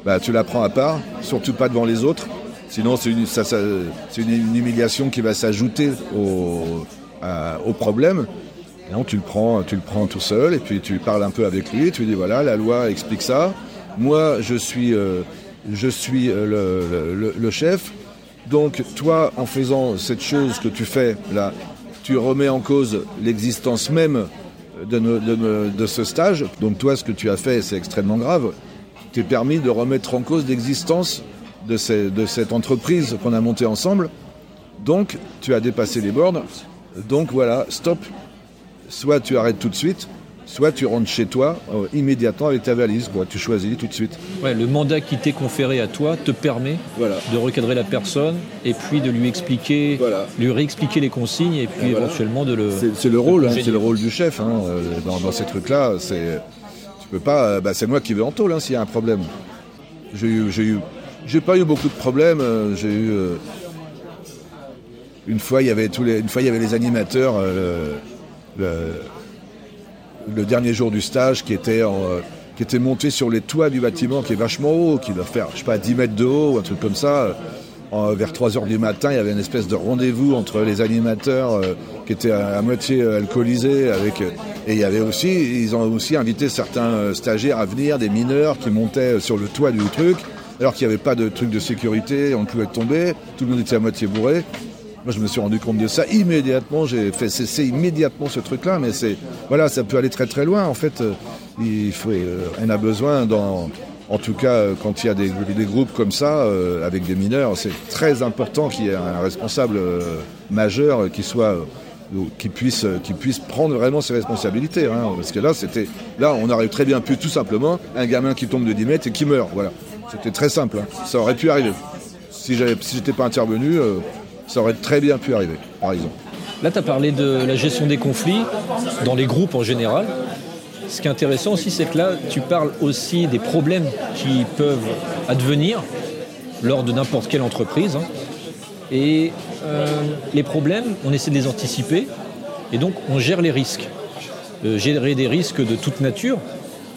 Bah, Tu la prends à part, surtout pas devant les autres. Sinon, c'est une, humiliation qui va s'ajouter au, problème. Non, tu le prends, tu le prends tout seul et puis tu parles un peu avec lui. Tu lui dis voilà, la loi explique ça. Moi, je suis, euh, je suis euh, le, chef. Donc, toi, en faisant cette chose que tu fais là, tu remets en cause l'existence même de, ce stage. Donc, toi, ce que tu as fait, c'est extrêmement grave. Tu es permis de remettre en cause l'existence de cette entreprise qu'on a montée ensemble. Donc, tu as dépassé les bornes. Donc, voilà, stop, soit tu arrêtes tout de suite, soit tu rentres chez toi euh, immédiatement avec ta valise. Tu choisis tout de suite. Ouais, le mandat qui t'est conféré à toi te permet de recadrer la personne et puis de lui expliquer, lui réexpliquer les consignes et puis éventuellement de le. C'est le rôle, hein, c'est le rôle du chef hein, euh, dans, ces trucs-là. C'est tu peux pas. Euh, bah, c'est moi qui vais en tôle hein, s'il y a un problème. J'ai eu, j'ai eu, j'ai pas eu beaucoup de problèmes. J'ai eu une fois il y avait tous les, une fois il y avait les animateurs le, dernier jour du stage qui était, qui était monté sur les toits du bâtiment qui est vachement haut, qui doit faire, je sais pas, 10 mètres de haut un truc comme ça. vers 3 heures du matin, il y avait une espèce de rendez-vous entre les animateurs euh, qui étaient à, moitié euh, alcoolisés avec et il y avait aussi ils ont aussi invité certains euh, stagiaires à venir, des mineurs qui montaient sur le toit du truc alors qu'il n'y avait pas de truc de sécurité, on pouvait tomber, tout le monde était à moitié bourré. Moi, je me suis rendu compte de ça immédiatement. J'ai fait cesser immédiatement ce truc-là, mais c'est voilà, ça peut aller très très loin. En fait, euh, il faut, euh, on a besoin dans en tout cas, euh, quand il y a des, groupes comme ça, avec des mineurs, c'est très important qu'il y ait un responsable majeur qui soit qui puisse, qui puisse prendre vraiment ses responsabilités. Hein. parce que là, c'était, là, on aurait très bien pu tout simplement un gamin qui tombe de 10 mètres et qui meurt. Voilà, c'était très simple. Hein. Ça aurait pu arriver. Si j'avais, si j'étais pas intervenu, ça aurait très bien pu arriver, par exemple. Là, tu as parlé de la gestion des conflits dans les groupes en général. Ce qui est intéressant aussi, c'est que là, tu parles aussi des problèmes qui peuvent advenir lors de n'importe quelle entreprise. Hein. Et euh, les problèmes, on essaie de les anticiper et donc on gère les risques. Euh, gérer des risques de toute nature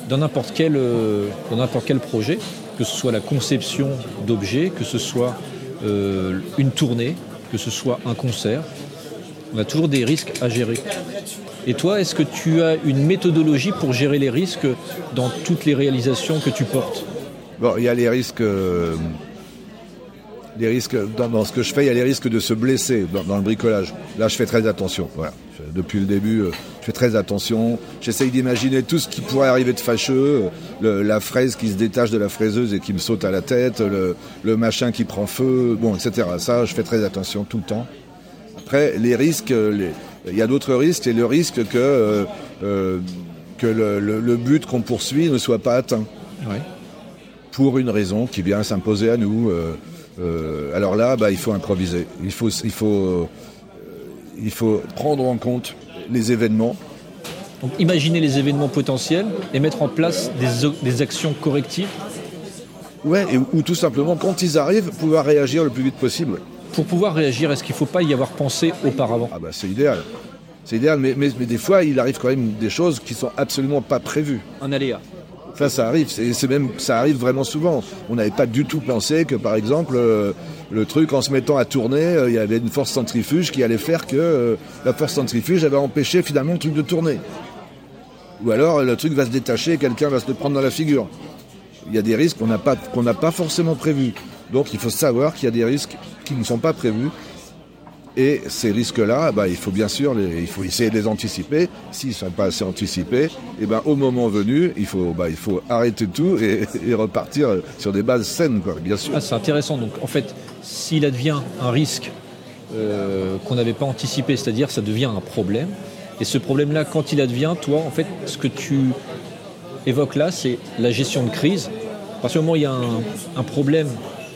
dans n'importe quel, euh, quel projet, que ce soit la conception d'objets, que ce soit une tournée, que ce soit un concert. On a toujours des risques à gérer. Et toi, est-ce que tu as une méthodologie pour gérer les risques dans toutes les réalisations que tu portes? Bon, il y a les risques. Euh, les risques dans, ce que je fais, il y a les risques de se blesser dans, le bricolage. Là, je fais très attention. Voilà. Depuis le début, euh, je fais très attention. J'essaye d'imaginer tout ce qui pourrait arriver de fâcheux. la fraise qui se détache de la fraiseuse et qui me saute à la tête, le, le machin qui prend feu, bon, etc. Ça, je fais très attention tout le temps. Après, les risques, les, il y a d'autres risques, et le risque que, euh, euh, que le, but qu'on poursuit ne soit pas atteint. Pour une raison qui vient s'imposer à nous. Euh, alors là, bah, il faut improviser. Il faut, il, faut, il faut prendre en compte les événements. Donc imaginer les événements potentiels et mettre en place des, des actions correctives Ouais, ou tout simplement, quand ils arrivent, pouvoir réagir le plus vite possible. Pour pouvoir réagir, est-ce qu'il ne faut pas y avoir pensé auparavant? Ah bah c'est idéal. C'est idéal, mais, mais, des fois, il arrive quand même des choses qui sont absolument pas prévues. Un aléa. Ça arrive, c'est même, ça arrive vraiment souvent. On n'avait pas du tout pensé que, par exemple, euh, le truc, en se mettant à tourner, euh, il y avait une force centrifuge qui allait faire que euh, la force centrifuge avait empêché finalement le truc de tourner. Ou alors, le truc va se détacher et quelqu'un va se le prendre dans la figure. Il y a des risques qu'on qu'on n'a pas forcément prévus. Donc, il faut savoir qu'il y a des risques qui ne sont pas prévus. Et ces risques-là, bah, il faut bien sûr il faut essayer de les anticiper. S'ils ne sont pas assez anticipés, et eh ben, au moment venu, il faut, bah, il faut arrêter tout et, repartir sur des bases saines, quoi, bien sûr. Ah, c'est intéressant. Donc, en fait, s'il advient un risque euh, qu'on n'avait pas anticipé, c'est-à-dire ça devient un problème, et ce problème-là, quand il advient, toi, en fait, ce que tu évoques là, c'est la gestion de crise. À partir du moment où il y a un problème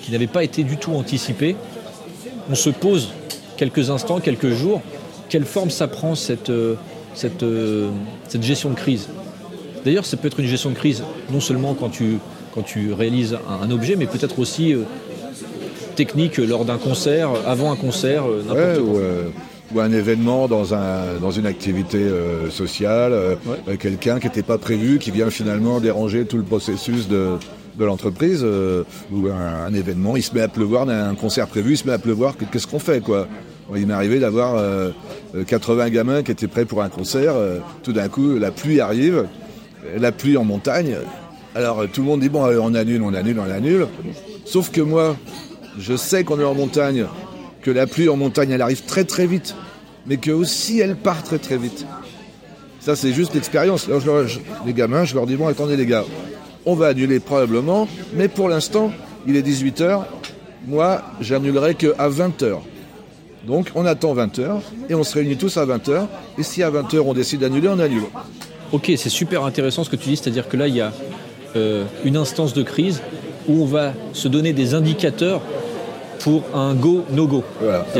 qui n'avait pas été du tout anticipé, on se pose quelques instants, quelques jours, quelle forme ça prend cette, euh, cette, euh, cette gestion de crise? D'ailleurs, ça peut être une gestion de crise non seulement quand tu, quand tu réalises un, objet, mais peut-être aussi euh, technique lors d'un concert, avant un concert, n'importe quoi. Ou, un événement dans, un, dans une activité sociale, quelqu'un qui n'était pas prévu, qui vient finalement déranger tout le processus de, de l'entreprise, euh, ou un, événement, il se met à pleuvoir, un concert prévu, il se met à pleuvoir, qu'est-ce qu'on fait quoi? Il m'est arrivé d'avoir 80 euh, gamins qui étaient prêts pour un concert, euh, tout d'un coup la pluie arrive, la pluie en montagne, alors tout le monde dit bon on annule, on annule, on annule, sauf que moi je sais qu'on est en montagne, que la pluie en montagne elle arrive très très vite, mais que aussi elle part très très vite. Ça, c'est juste l'expérience. Les gamins, je leur dis, bon, attendez les gars, on va annuler probablement, mais pour l'instant, il est 18h, moi, j'annulerai qu'à 20h. Donc, on attend 20h, et on se réunit tous à 20h, et si à 20h on décide d'annuler, on annule. Ok, c'est super intéressant ce que tu dis, c'est-à-dire que là, il y a euh, une instance de crise où on va se donner des indicateurs pour un go, no go.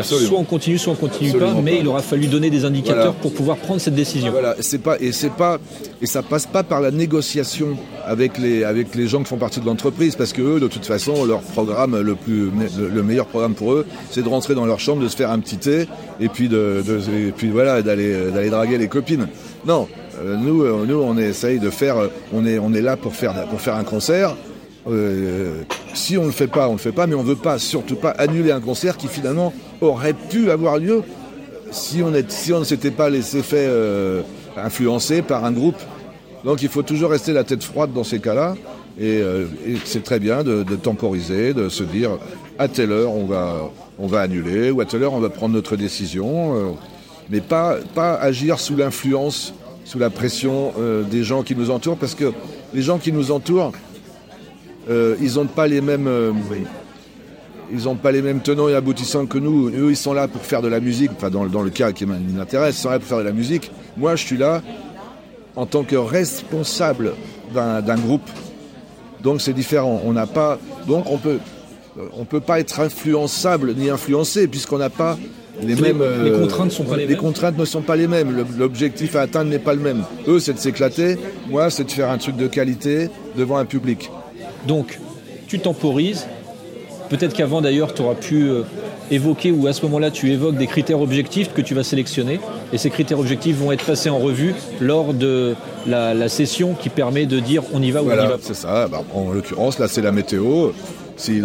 soit on continue, soit on continue pas, mais il aura fallu donner des indicateurs pour pouvoir prendre cette décision. Voilà, c'est pas et c'est pas et ça passe pas par la négociation avec les avec les gens qui font partie de l'entreprise parce que eux, de toute façon, leur programme le plus le, meilleur programme pour eux, c'est de rentrer dans leur chambre, de se faire un petit thé et puis de, et puis voilà d'aller d'aller draguer les copines. Non, euh, nous, euh, nous, on essaye de faire, on est, on est là pour faire, pour faire un concert. Euh, si on ne le fait pas, on ne le fait pas, mais on ne veut pas, surtout pas annuler un concert qui finalement aurait pu avoir lieu si on, ne s'était pas laissé faire euh, influencer par un groupe. Donc il faut toujours rester la tête froide dans ces cas-là, et, euh, c'est très bien de, temporiser, de se dire à telle heure on va, on va annuler, ou à telle heure on va prendre notre décision, mais pas, pas agir sous l'influence, sous la pression des gens qui nous entourent, parce que les gens qui nous entourent, euh, ils n'ont pas les mêmes. euh, ils n'ont pas les mêmes tenants et aboutissants que nous. Eux, ils sont là pour faire de la musique. Enfin, dans, dans le cas qui m'intéresse, ils sont là pour faire de la musique. Moi, je suis là en tant que responsable d'un groupe. Donc, c'est différent. On n'a pas. Donc, on peut. euh, On peut pas être influençable ni influencé puisqu'on n'a pas les, Les- mêmes. euh, les contraintes sont pas les mêmes. contraintes ne sont pas les mêmes. L'objectif à atteindre n'est pas le même. Eux, c'est de s'éclater. Moi, c'est de faire un truc de qualité devant un public. Donc, tu temporises. Peut-être qu'avant d'ailleurs, tu auras pu euh, évoquer ou à ce moment-là, tu évoques des critères objectifs que tu vas sélectionner. Et ces critères objectifs vont être passés en revue lors de la, la session qui permet de dire on y va ou on y va pas. c'est ça. Bah, en l'occurrence, là, c'est la météo. S'il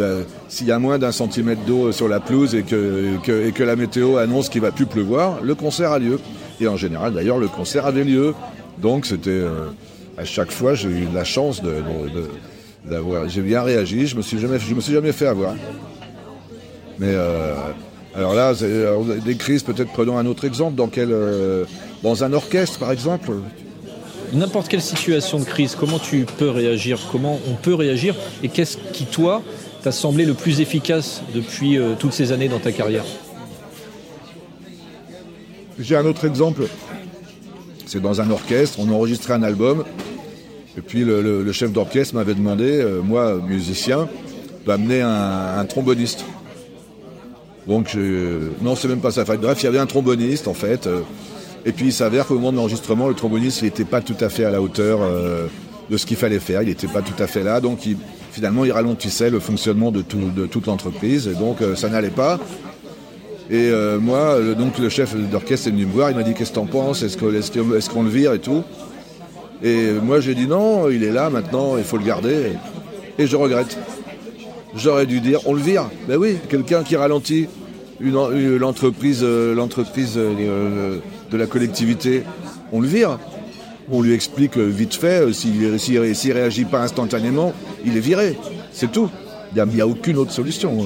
y a moins d'un centimètre d'eau sur la pelouse et que, que- et que la météo annonce qu'il va plus pleuvoir, le concert a lieu. Et en général, d'ailleurs, le concert avait lieu. Donc, c'était euh, à chaque fois, j'ai eu la chance de, de- de- d'avoir. J'ai bien réagi. Je me suis jamais, je me suis jamais fait avoir. Mais euh, alors là, alors, des crises. Peut-être prenons un autre exemple. Dans quel, euh, dans un orchestre, par exemple? N'importe quelle situation de crise, comment tu peux réagir? Comment on peut réagir? Et qu'est-ce qui, toi, t'a semblé le plus efficace depuis euh, toutes ces années dans ta carrière? J'ai un autre exemple. C'est dans un orchestre, on enregistrait un album, et puis le, chef d'orchestre m'avait demandé, euh, moi, musicien, d'amener un, un tromboniste. Donc, non, c'est même pas ça. Bref, il y avait un tromboniste, en fait. euh, et puis, il s'avère qu'au moment de l'enregistrement, le tromboniste n'était pas tout à fait à la hauteur euh, de ce qu'il fallait faire. Il n'était pas tout à fait là. Donc, finalement, il ralentissait le fonctionnement de, tout- de toute l'entreprise. Et donc, ça n'allait pas. Et moi, le- donc le chef d'orchestre est venu me voir, il m'a dit qu'est-ce que t'en penses, est-ce qu'on le vire et tout? Et moi j'ai dit non, il est là maintenant, il faut le garder. Et je regrette. J'aurais dû dire on le vire. Ben oui, quelqu'un qui ralentit l'entreprise euh, l'entreprise euh, de la collectivité, on le vire. On lui explique euh, vite fait, euh, s'il s'il réagit pas instantanément, il est viré. C'est tout. Il n'y a, a aucune autre solution.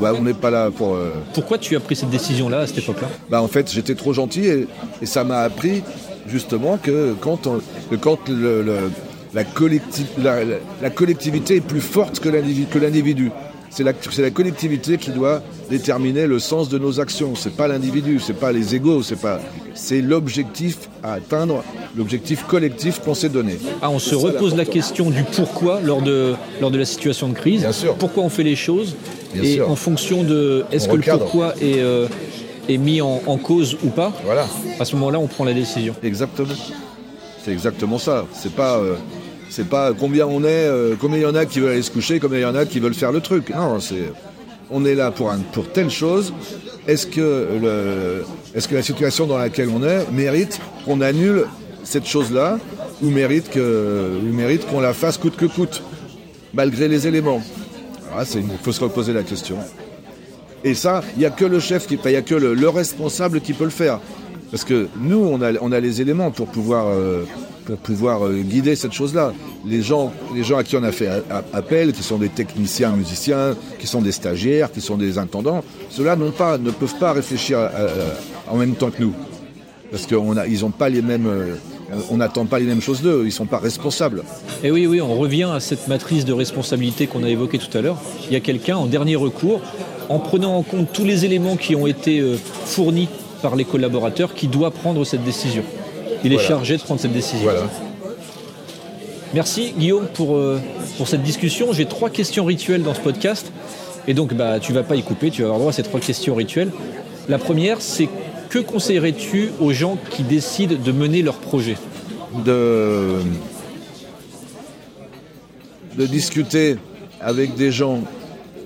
Euh, on n'est pas là pour... euh, Pourquoi tu as pris cette décision-là à cette époque-là? Bah, en fait, j'étais trop gentil et, et ça m'a appris justement que quand, on- que quand le- le- la, collecti- la- la- la collectivité est plus forte que l'individu. C'est la, collectivité qui doit déterminer le sens de nos actions. C'est pas l'individu, c'est pas les égaux, c'est pas, c'est l'objectif à atteindre, l'objectif collectif qu'on s'est donné. Ah, on se repose la question du pourquoi lors de, lors de la situation de crise. Bien sûr. Pourquoi on fait les choses Bien Et sûr. en fonction de est-ce que le pourquoi est, euh, est mis en, en cause ou pas, Voilà. à ce moment-là, on prend la décision. Exactement. C'est exactement ça. C'est pas, euh, c'est pas combien on est, euh, combien il y en a qui veulent aller se coucher, combien il y en a qui veulent faire le truc. Non, c'est, on est là pour un, pour telle chose. Est-ce que le, est-ce que la situation dans laquelle on est mérite qu'on annule cette chose-là ou mérite que, ou mérite qu'on la fasse coûte que coûte, malgré les éléments? Ah, c'est, il faut se reposer la question. Et ça, il n'y a que le chef, il n'y a que le, le responsable qui peut le faire. Parce que nous, on a, les éléments pour pouvoir, euh, euh, guider cette chose-là. Les gens, à qui on a fait a- appel, qui sont des techniciens, musiciens, qui sont des stagiaires, qui sont des intendants, ceux-là ne peuvent pas réfléchir en même temps que nous. Parce qu'ils n'ont pas les mêmes, euh, on n'attend pas les mêmes choses d'eux. Ils ne sont pas responsables. Et oui, oui, on revient à cette matrice de responsabilité qu'on a évoquée tout à l'heure. Il y a quelqu'un en dernier recours, en prenant en compte tous les éléments qui ont été euh, fournis par les collaborateurs, qui doit prendre cette décision. Il est chargé de prendre cette décision. Voilà. Merci Guillaume pour, euh, pour cette discussion. J'ai trois questions rituelles dans ce podcast. Et donc bah, tu vas pas y couper, tu vas avoir droit à ces trois questions rituelles. La première, c'est que conseillerais-tu aux gens qui décident de mener leur projet de, de discuter avec des gens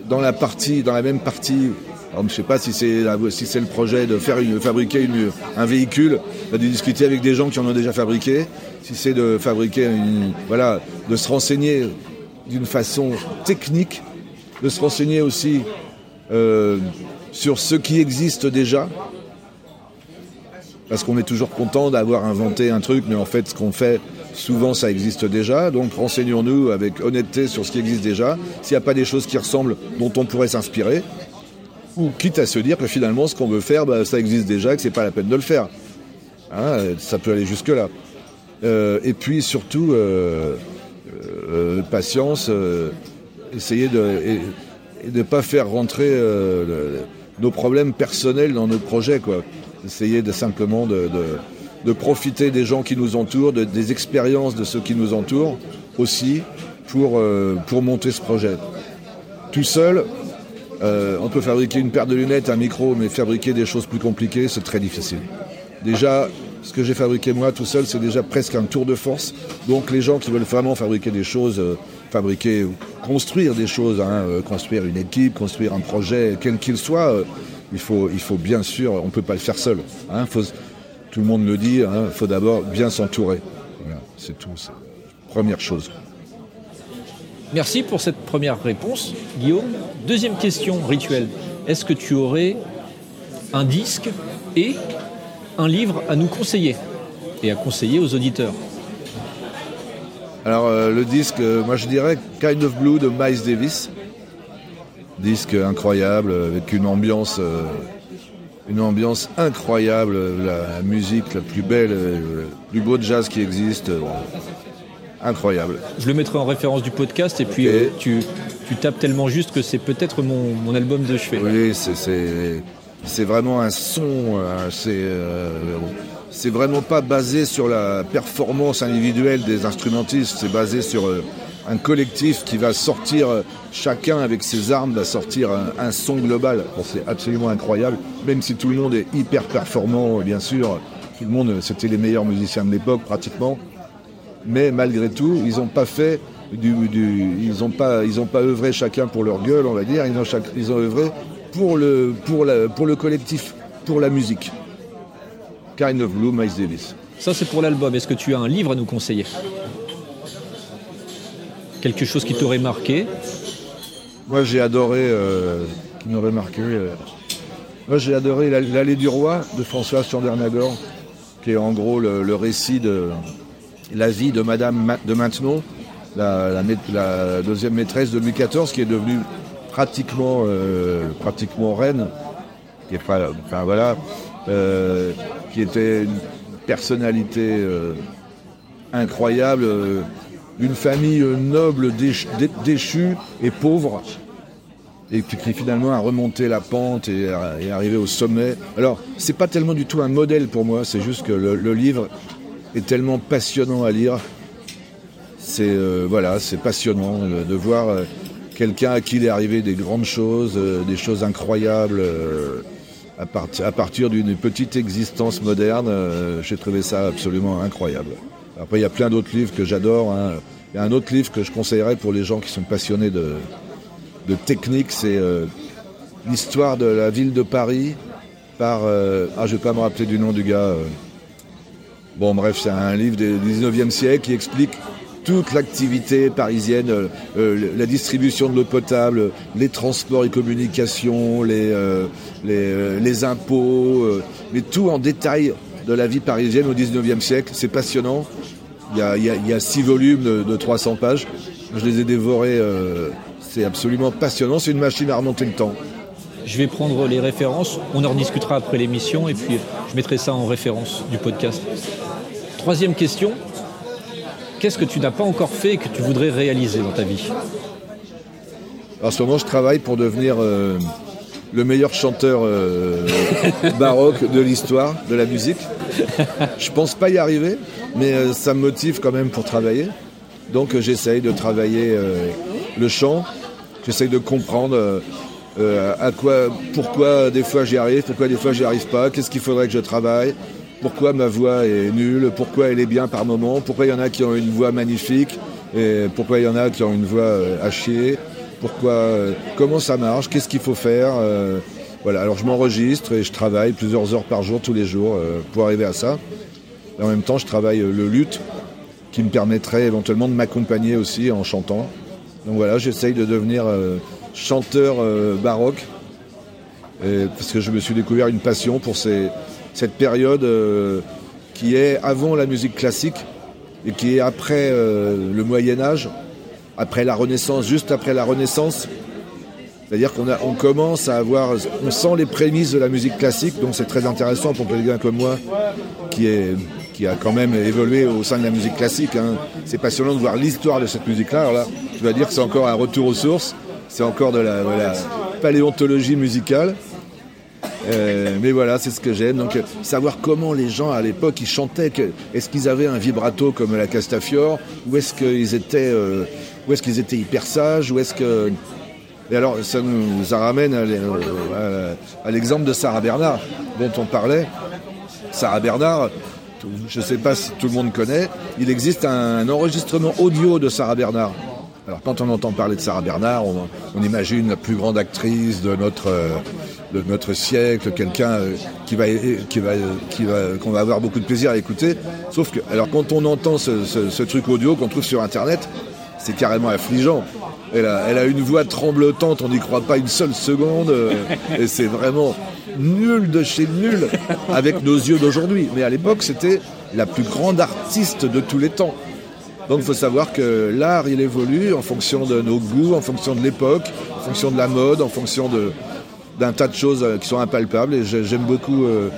dans la partie, dans la même partie. Je ne sais pas si c'est si le projet de faire une, fabriquer une- un véhicule, bah, de discuter avec des gens qui en ont déjà fabriqué. Si c'est de fabriquer une, voilà, de se renseigner d'une façon technique, de se renseigner aussi euh, sur ce qui existe déjà, parce qu'on est toujours content d'avoir inventé un truc, mais en fait, ce qu'on fait, souvent, ça existe déjà. Donc, renseignons-nous avec honnêteté sur ce qui existe déjà. S'il n'y a pas des choses qui ressemblent, dont on pourrait s'inspirer, ou quitte à se dire que finalement, ce qu'on veut faire, bah, ça existe déjà, que c'est pas la peine de le faire. Hein, ça peut aller jusque-là. Euh, et puis, surtout, euh, euh, patience, essayer de ne pas faire rentrer nos problèmes personnels dans nos projets. Quoi. Essayer de simplement de, profiter des gens qui nous entourent, des expériences de ceux qui nous entourent aussi pour, pour monter ce projet. Tout seul, on peut fabriquer une paire de lunettes, un micro, mais fabriquer des choses plus compliquées, c'est très difficile. Déjà, ce que j'ai fabriqué moi tout seul, c'est déjà presque un tour de force. Donc les gens qui veulent vraiment fabriquer des choses, euh, fabriquer, construire des choses, hein, euh, construire une équipe, construire un projet, quel qu'il soit, euh, il, faut, il faut bien sûr, on ne peut pas le faire seul. Hein. tout le monde le dit, il hein, faut d'abord bien s'entourer. c'est tout. Première chose. Merci pour cette première réponse, Guillaume. Deuxième question rituelle. Est-ce que tu aurais un disque et un livre à nous conseiller et à conseiller aux auditeurs? Alors euh, le disque, euh, moi je dirais Kind of Blue de Miles Davis. Disque incroyable avec une ambiance, euh, une ambiance incroyable, la musique la plus belle, le plus beau jazz qui existe. incroyable. Je le mettrai en référence du podcast et puis tu, tu, tapes tellement juste que c'est peut-être mon, mon, album de chevet. Oui, c'est c'est vraiment un son, euh, euh, c'est vraiment pas basé sur la performance individuelle des instrumentistes, c'est basé sur euh, un collectif qui va sortir, chacun avec ses armes va sortir un, son global. c'est absolument incroyable, même si tout le monde est hyper performant, bien sûr, tout le monde, c'était les meilleurs musiciens de l'époque pratiquement, mais malgré tout, ils n'ont pas fait du, ils n'ont pas, pas œuvré chacun pour leur gueule, on va dire, ils ont, œuvré pour le, pour le collectif, pour la musique. Kind of Blue, Miles Davis. Ça, c'est pour l'album. Est-ce que tu as un livre à nous conseiller? Quelque chose qui t'aurait marqué Moi, j'ai adoré. Euh, qui m'aurait marqué. Euh, moi, j'ai adoré L'Allée du Roi de François Chandernagor, qui est en gros le, récit de la vie de Madame de Maintenon, la, deuxième maîtresse de Louis XIV, qui est devenue pratiquement, euh, pratiquement reine, qui, est enfin, voilà, qui était une personnalité incroyable, d'une famille noble, déchue et pauvre, et qui finalement a remonté la pente et est arrivé au sommet. Alors, c'est pas tellement du tout un modèle pour moi, c'est juste que le, livre est tellement passionnant à lire. C'est voilà, c'est passionnant de voir quelqu'un à qui il est arrivé des grandes choses, euh, des choses incroyables euh, à, partir d'une petite existence moderne. Euh, j'ai trouvé ça absolument incroyable. Après, il y a plein d'autres livres que j'adore. Hein. Il y a un autre livre que je conseillerais pour les gens qui sont passionnés de, technique, c'est l'histoire de la ville de Paris par... ah, je ne vais pas me rappeler du nom du gars. Bon, bref, c'est un livre du 19e siècle qui explique toute l'activité parisienne, euh, euh, la distribution de l'eau potable, les transports et communications, les, euh, les, impôts, mais tout en détail de la vie parisienne au 19e siècle. C'est passionnant. Il y, a, six volumes de, 300 pages. Je les ai dévorés. c'est absolument passionnant. C'est une machine à remonter le temps. Je vais prendre les références. On en discutera après l'émission et puis je mettrai ça en référence du podcast. Troisième question qu'est-ce que tu n'as pas encore fait et que tu voudrais réaliser dans ta vie? En ce moment, je travaille pour devenir euh, le meilleur chanteur euh, (laughs) baroque de l'histoire de la musique. Je pense pas y arriver, mais euh, ça me motive quand même pour travailler. Donc j'essaye de travailler le chant, j'essaye de comprendre à quoi, pourquoi des fois j'y arrive, pourquoi des fois j'y arrive pas, qu'est-ce qu'il faudrait que je travaille, pourquoi ma voix est nulle, pourquoi elle est bien par moment, pourquoi il y en a qui ont une voix magnifique, et pourquoi il y en a qui ont une voix euh, à chier, pourquoi, euh, comment ça marche, qu'est-ce qu'il faut faire. Euh, voilà, alors je m'enregistre et je travaille plusieurs heures par jour, tous les jours, pour arriver à ça. Et en même temps, je travaille le luth, qui me permettrait éventuellement de m'accompagner aussi en chantant. Donc voilà, j'essaye de devenir chanteur baroque, parce que je me suis découvert une passion pour cette période euh, qui est avant la musique classique et qui est après euh, le Moyen Âge, après la Renaissance, juste après la Renaissance. C'est-à-dire qu'on on commence à avoir, on sent les prémices de la musique classique, donc c'est très intéressant pour quelqu'un comme moi qui, est, qui a quand même évolué au sein de la musique classique. hein. C'est passionnant de voir l'histoire de cette musique-là. Alors là, je dois dire que c'est encore un retour aux sources. C'est encore de la paléontologie musicale. Euh, mais voilà, c'est ce que j'aime. Donc, euh, savoir comment les gens à l'époque ils chantaient. Est-ce qu'ils avaient un vibrato comme la Castafiore Ou est-ce qu'ils étaient, euh, étaient hyper sages Ou est-ce que et alors, ça nous ramène à l'e- à- à l'exemple de Sarah Bernard, dont on parlait. Sarah Bernard, je ne sais pas si tout le monde connaît, il existe un enregistrement audio de Sarah Bernard. Alors, quand on entend parler de Sarah Bernard, on, imagine la plus grande actrice de notre, de notre siècle, quelqu'un euh, qui va, qui va, qu'on va avoir beaucoup de plaisir à écouter. Sauf que, alors, quand on entend ce, truc audio qu'on trouve sur Internet, c'est carrément affligeant. Elle a, une voix tremblotante, on n'y croit pas une seule seconde, euh, et c'est vraiment nul de chez nul avec nos yeux d'aujourd'hui. Mais à l'époque, c'était la plus grande artiste de tous les temps. Donc il faut savoir que l'art, il évolue en fonction de nos goûts, en fonction de l'époque, en fonction de la mode, en fonction de, d'un tas de choses euh, qui sont impalpables. Et j'ai- j'aime beaucoup, euh,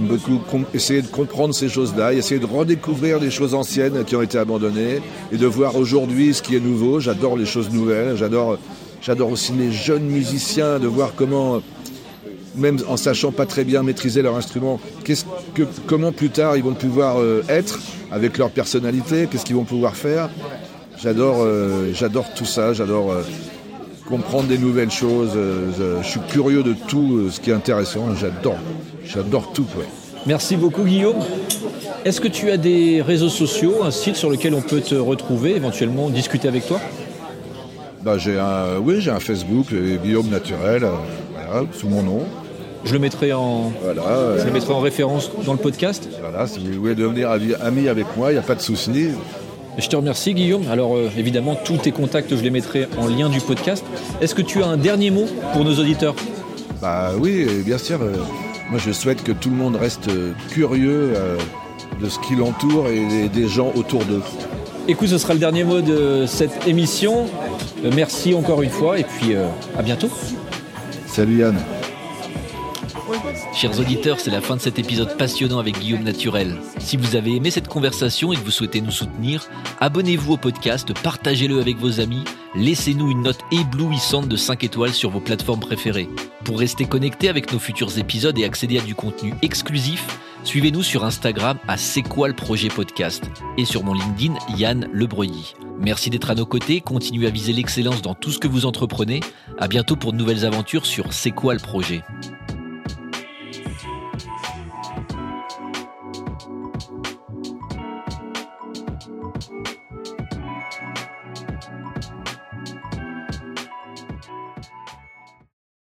beaucoup essayer de comprendre ces choses-là, et essayer de redécouvrir des choses anciennes qui ont été abandonnées, et de voir aujourd'hui ce qui est nouveau. J'adore les choses nouvelles. J'adore, aussi les jeunes musiciens, de voir comment même en sachant pas très bien maîtriser leur instrument, comment plus tard ils vont pouvoir euh, être avec leur personnalité, qu'est-ce qu'ils vont pouvoir faire. J'adore, tout ça, j'adore comprendre des nouvelles choses. euh, je, suis curieux de tout euh, ce qui est intéressant. J'adore, j'adore tout. ouais. Merci beaucoup Guillaume. Est-ce que tu as des réseaux sociaux, un site sur lequel on peut te retrouver, éventuellement discuter avec toi? Bah, j'ai un, oui, j'ai un Facebook, Guillaume Naturel, euh, voilà, sous mon nom. Je le mettrai en, Voilà, euh, je le mettrai en référence dans le podcast? voilà, si vous voulez devenir ami avec moi, il n'y a pas de souci. Je te remercie Guillaume. Alors euh, évidemment, tous tes contacts, je les mettrai en lien du podcast. Est-ce que tu as un dernier mot pour nos auditeurs Bah oui, et bien sûr. euh, moi, je souhaite que tout le monde reste euh, curieux euh, de ce qui l'entoure et des- gens autour d'eux. Écoute, ce sera le dernier mot de cette émission. Euh, merci encore une fois et puis euh, à bientôt. Salut Yann. Chers auditeurs, c'est la fin de cet épisode passionnant avec Guillaume Naturel. Si vous avez aimé cette conversation et que vous souhaitez nous soutenir, abonnez-vous au podcast, partagez-le avec vos amis, laissez-nous une note éblouissante de 5 étoiles sur vos plateformes préférées. Pour rester connecté avec nos futurs épisodes et accéder à du contenu exclusif, suivez-nous sur Instagram à C'est quoi le projet podcast et sur mon LinkedIn Yann Lebreuilly. Merci d'être à nos côtés, continuez à viser l'excellence dans tout ce que vous entreprenez. À bientôt pour de nouvelles aventures sur C'est quoi le projet.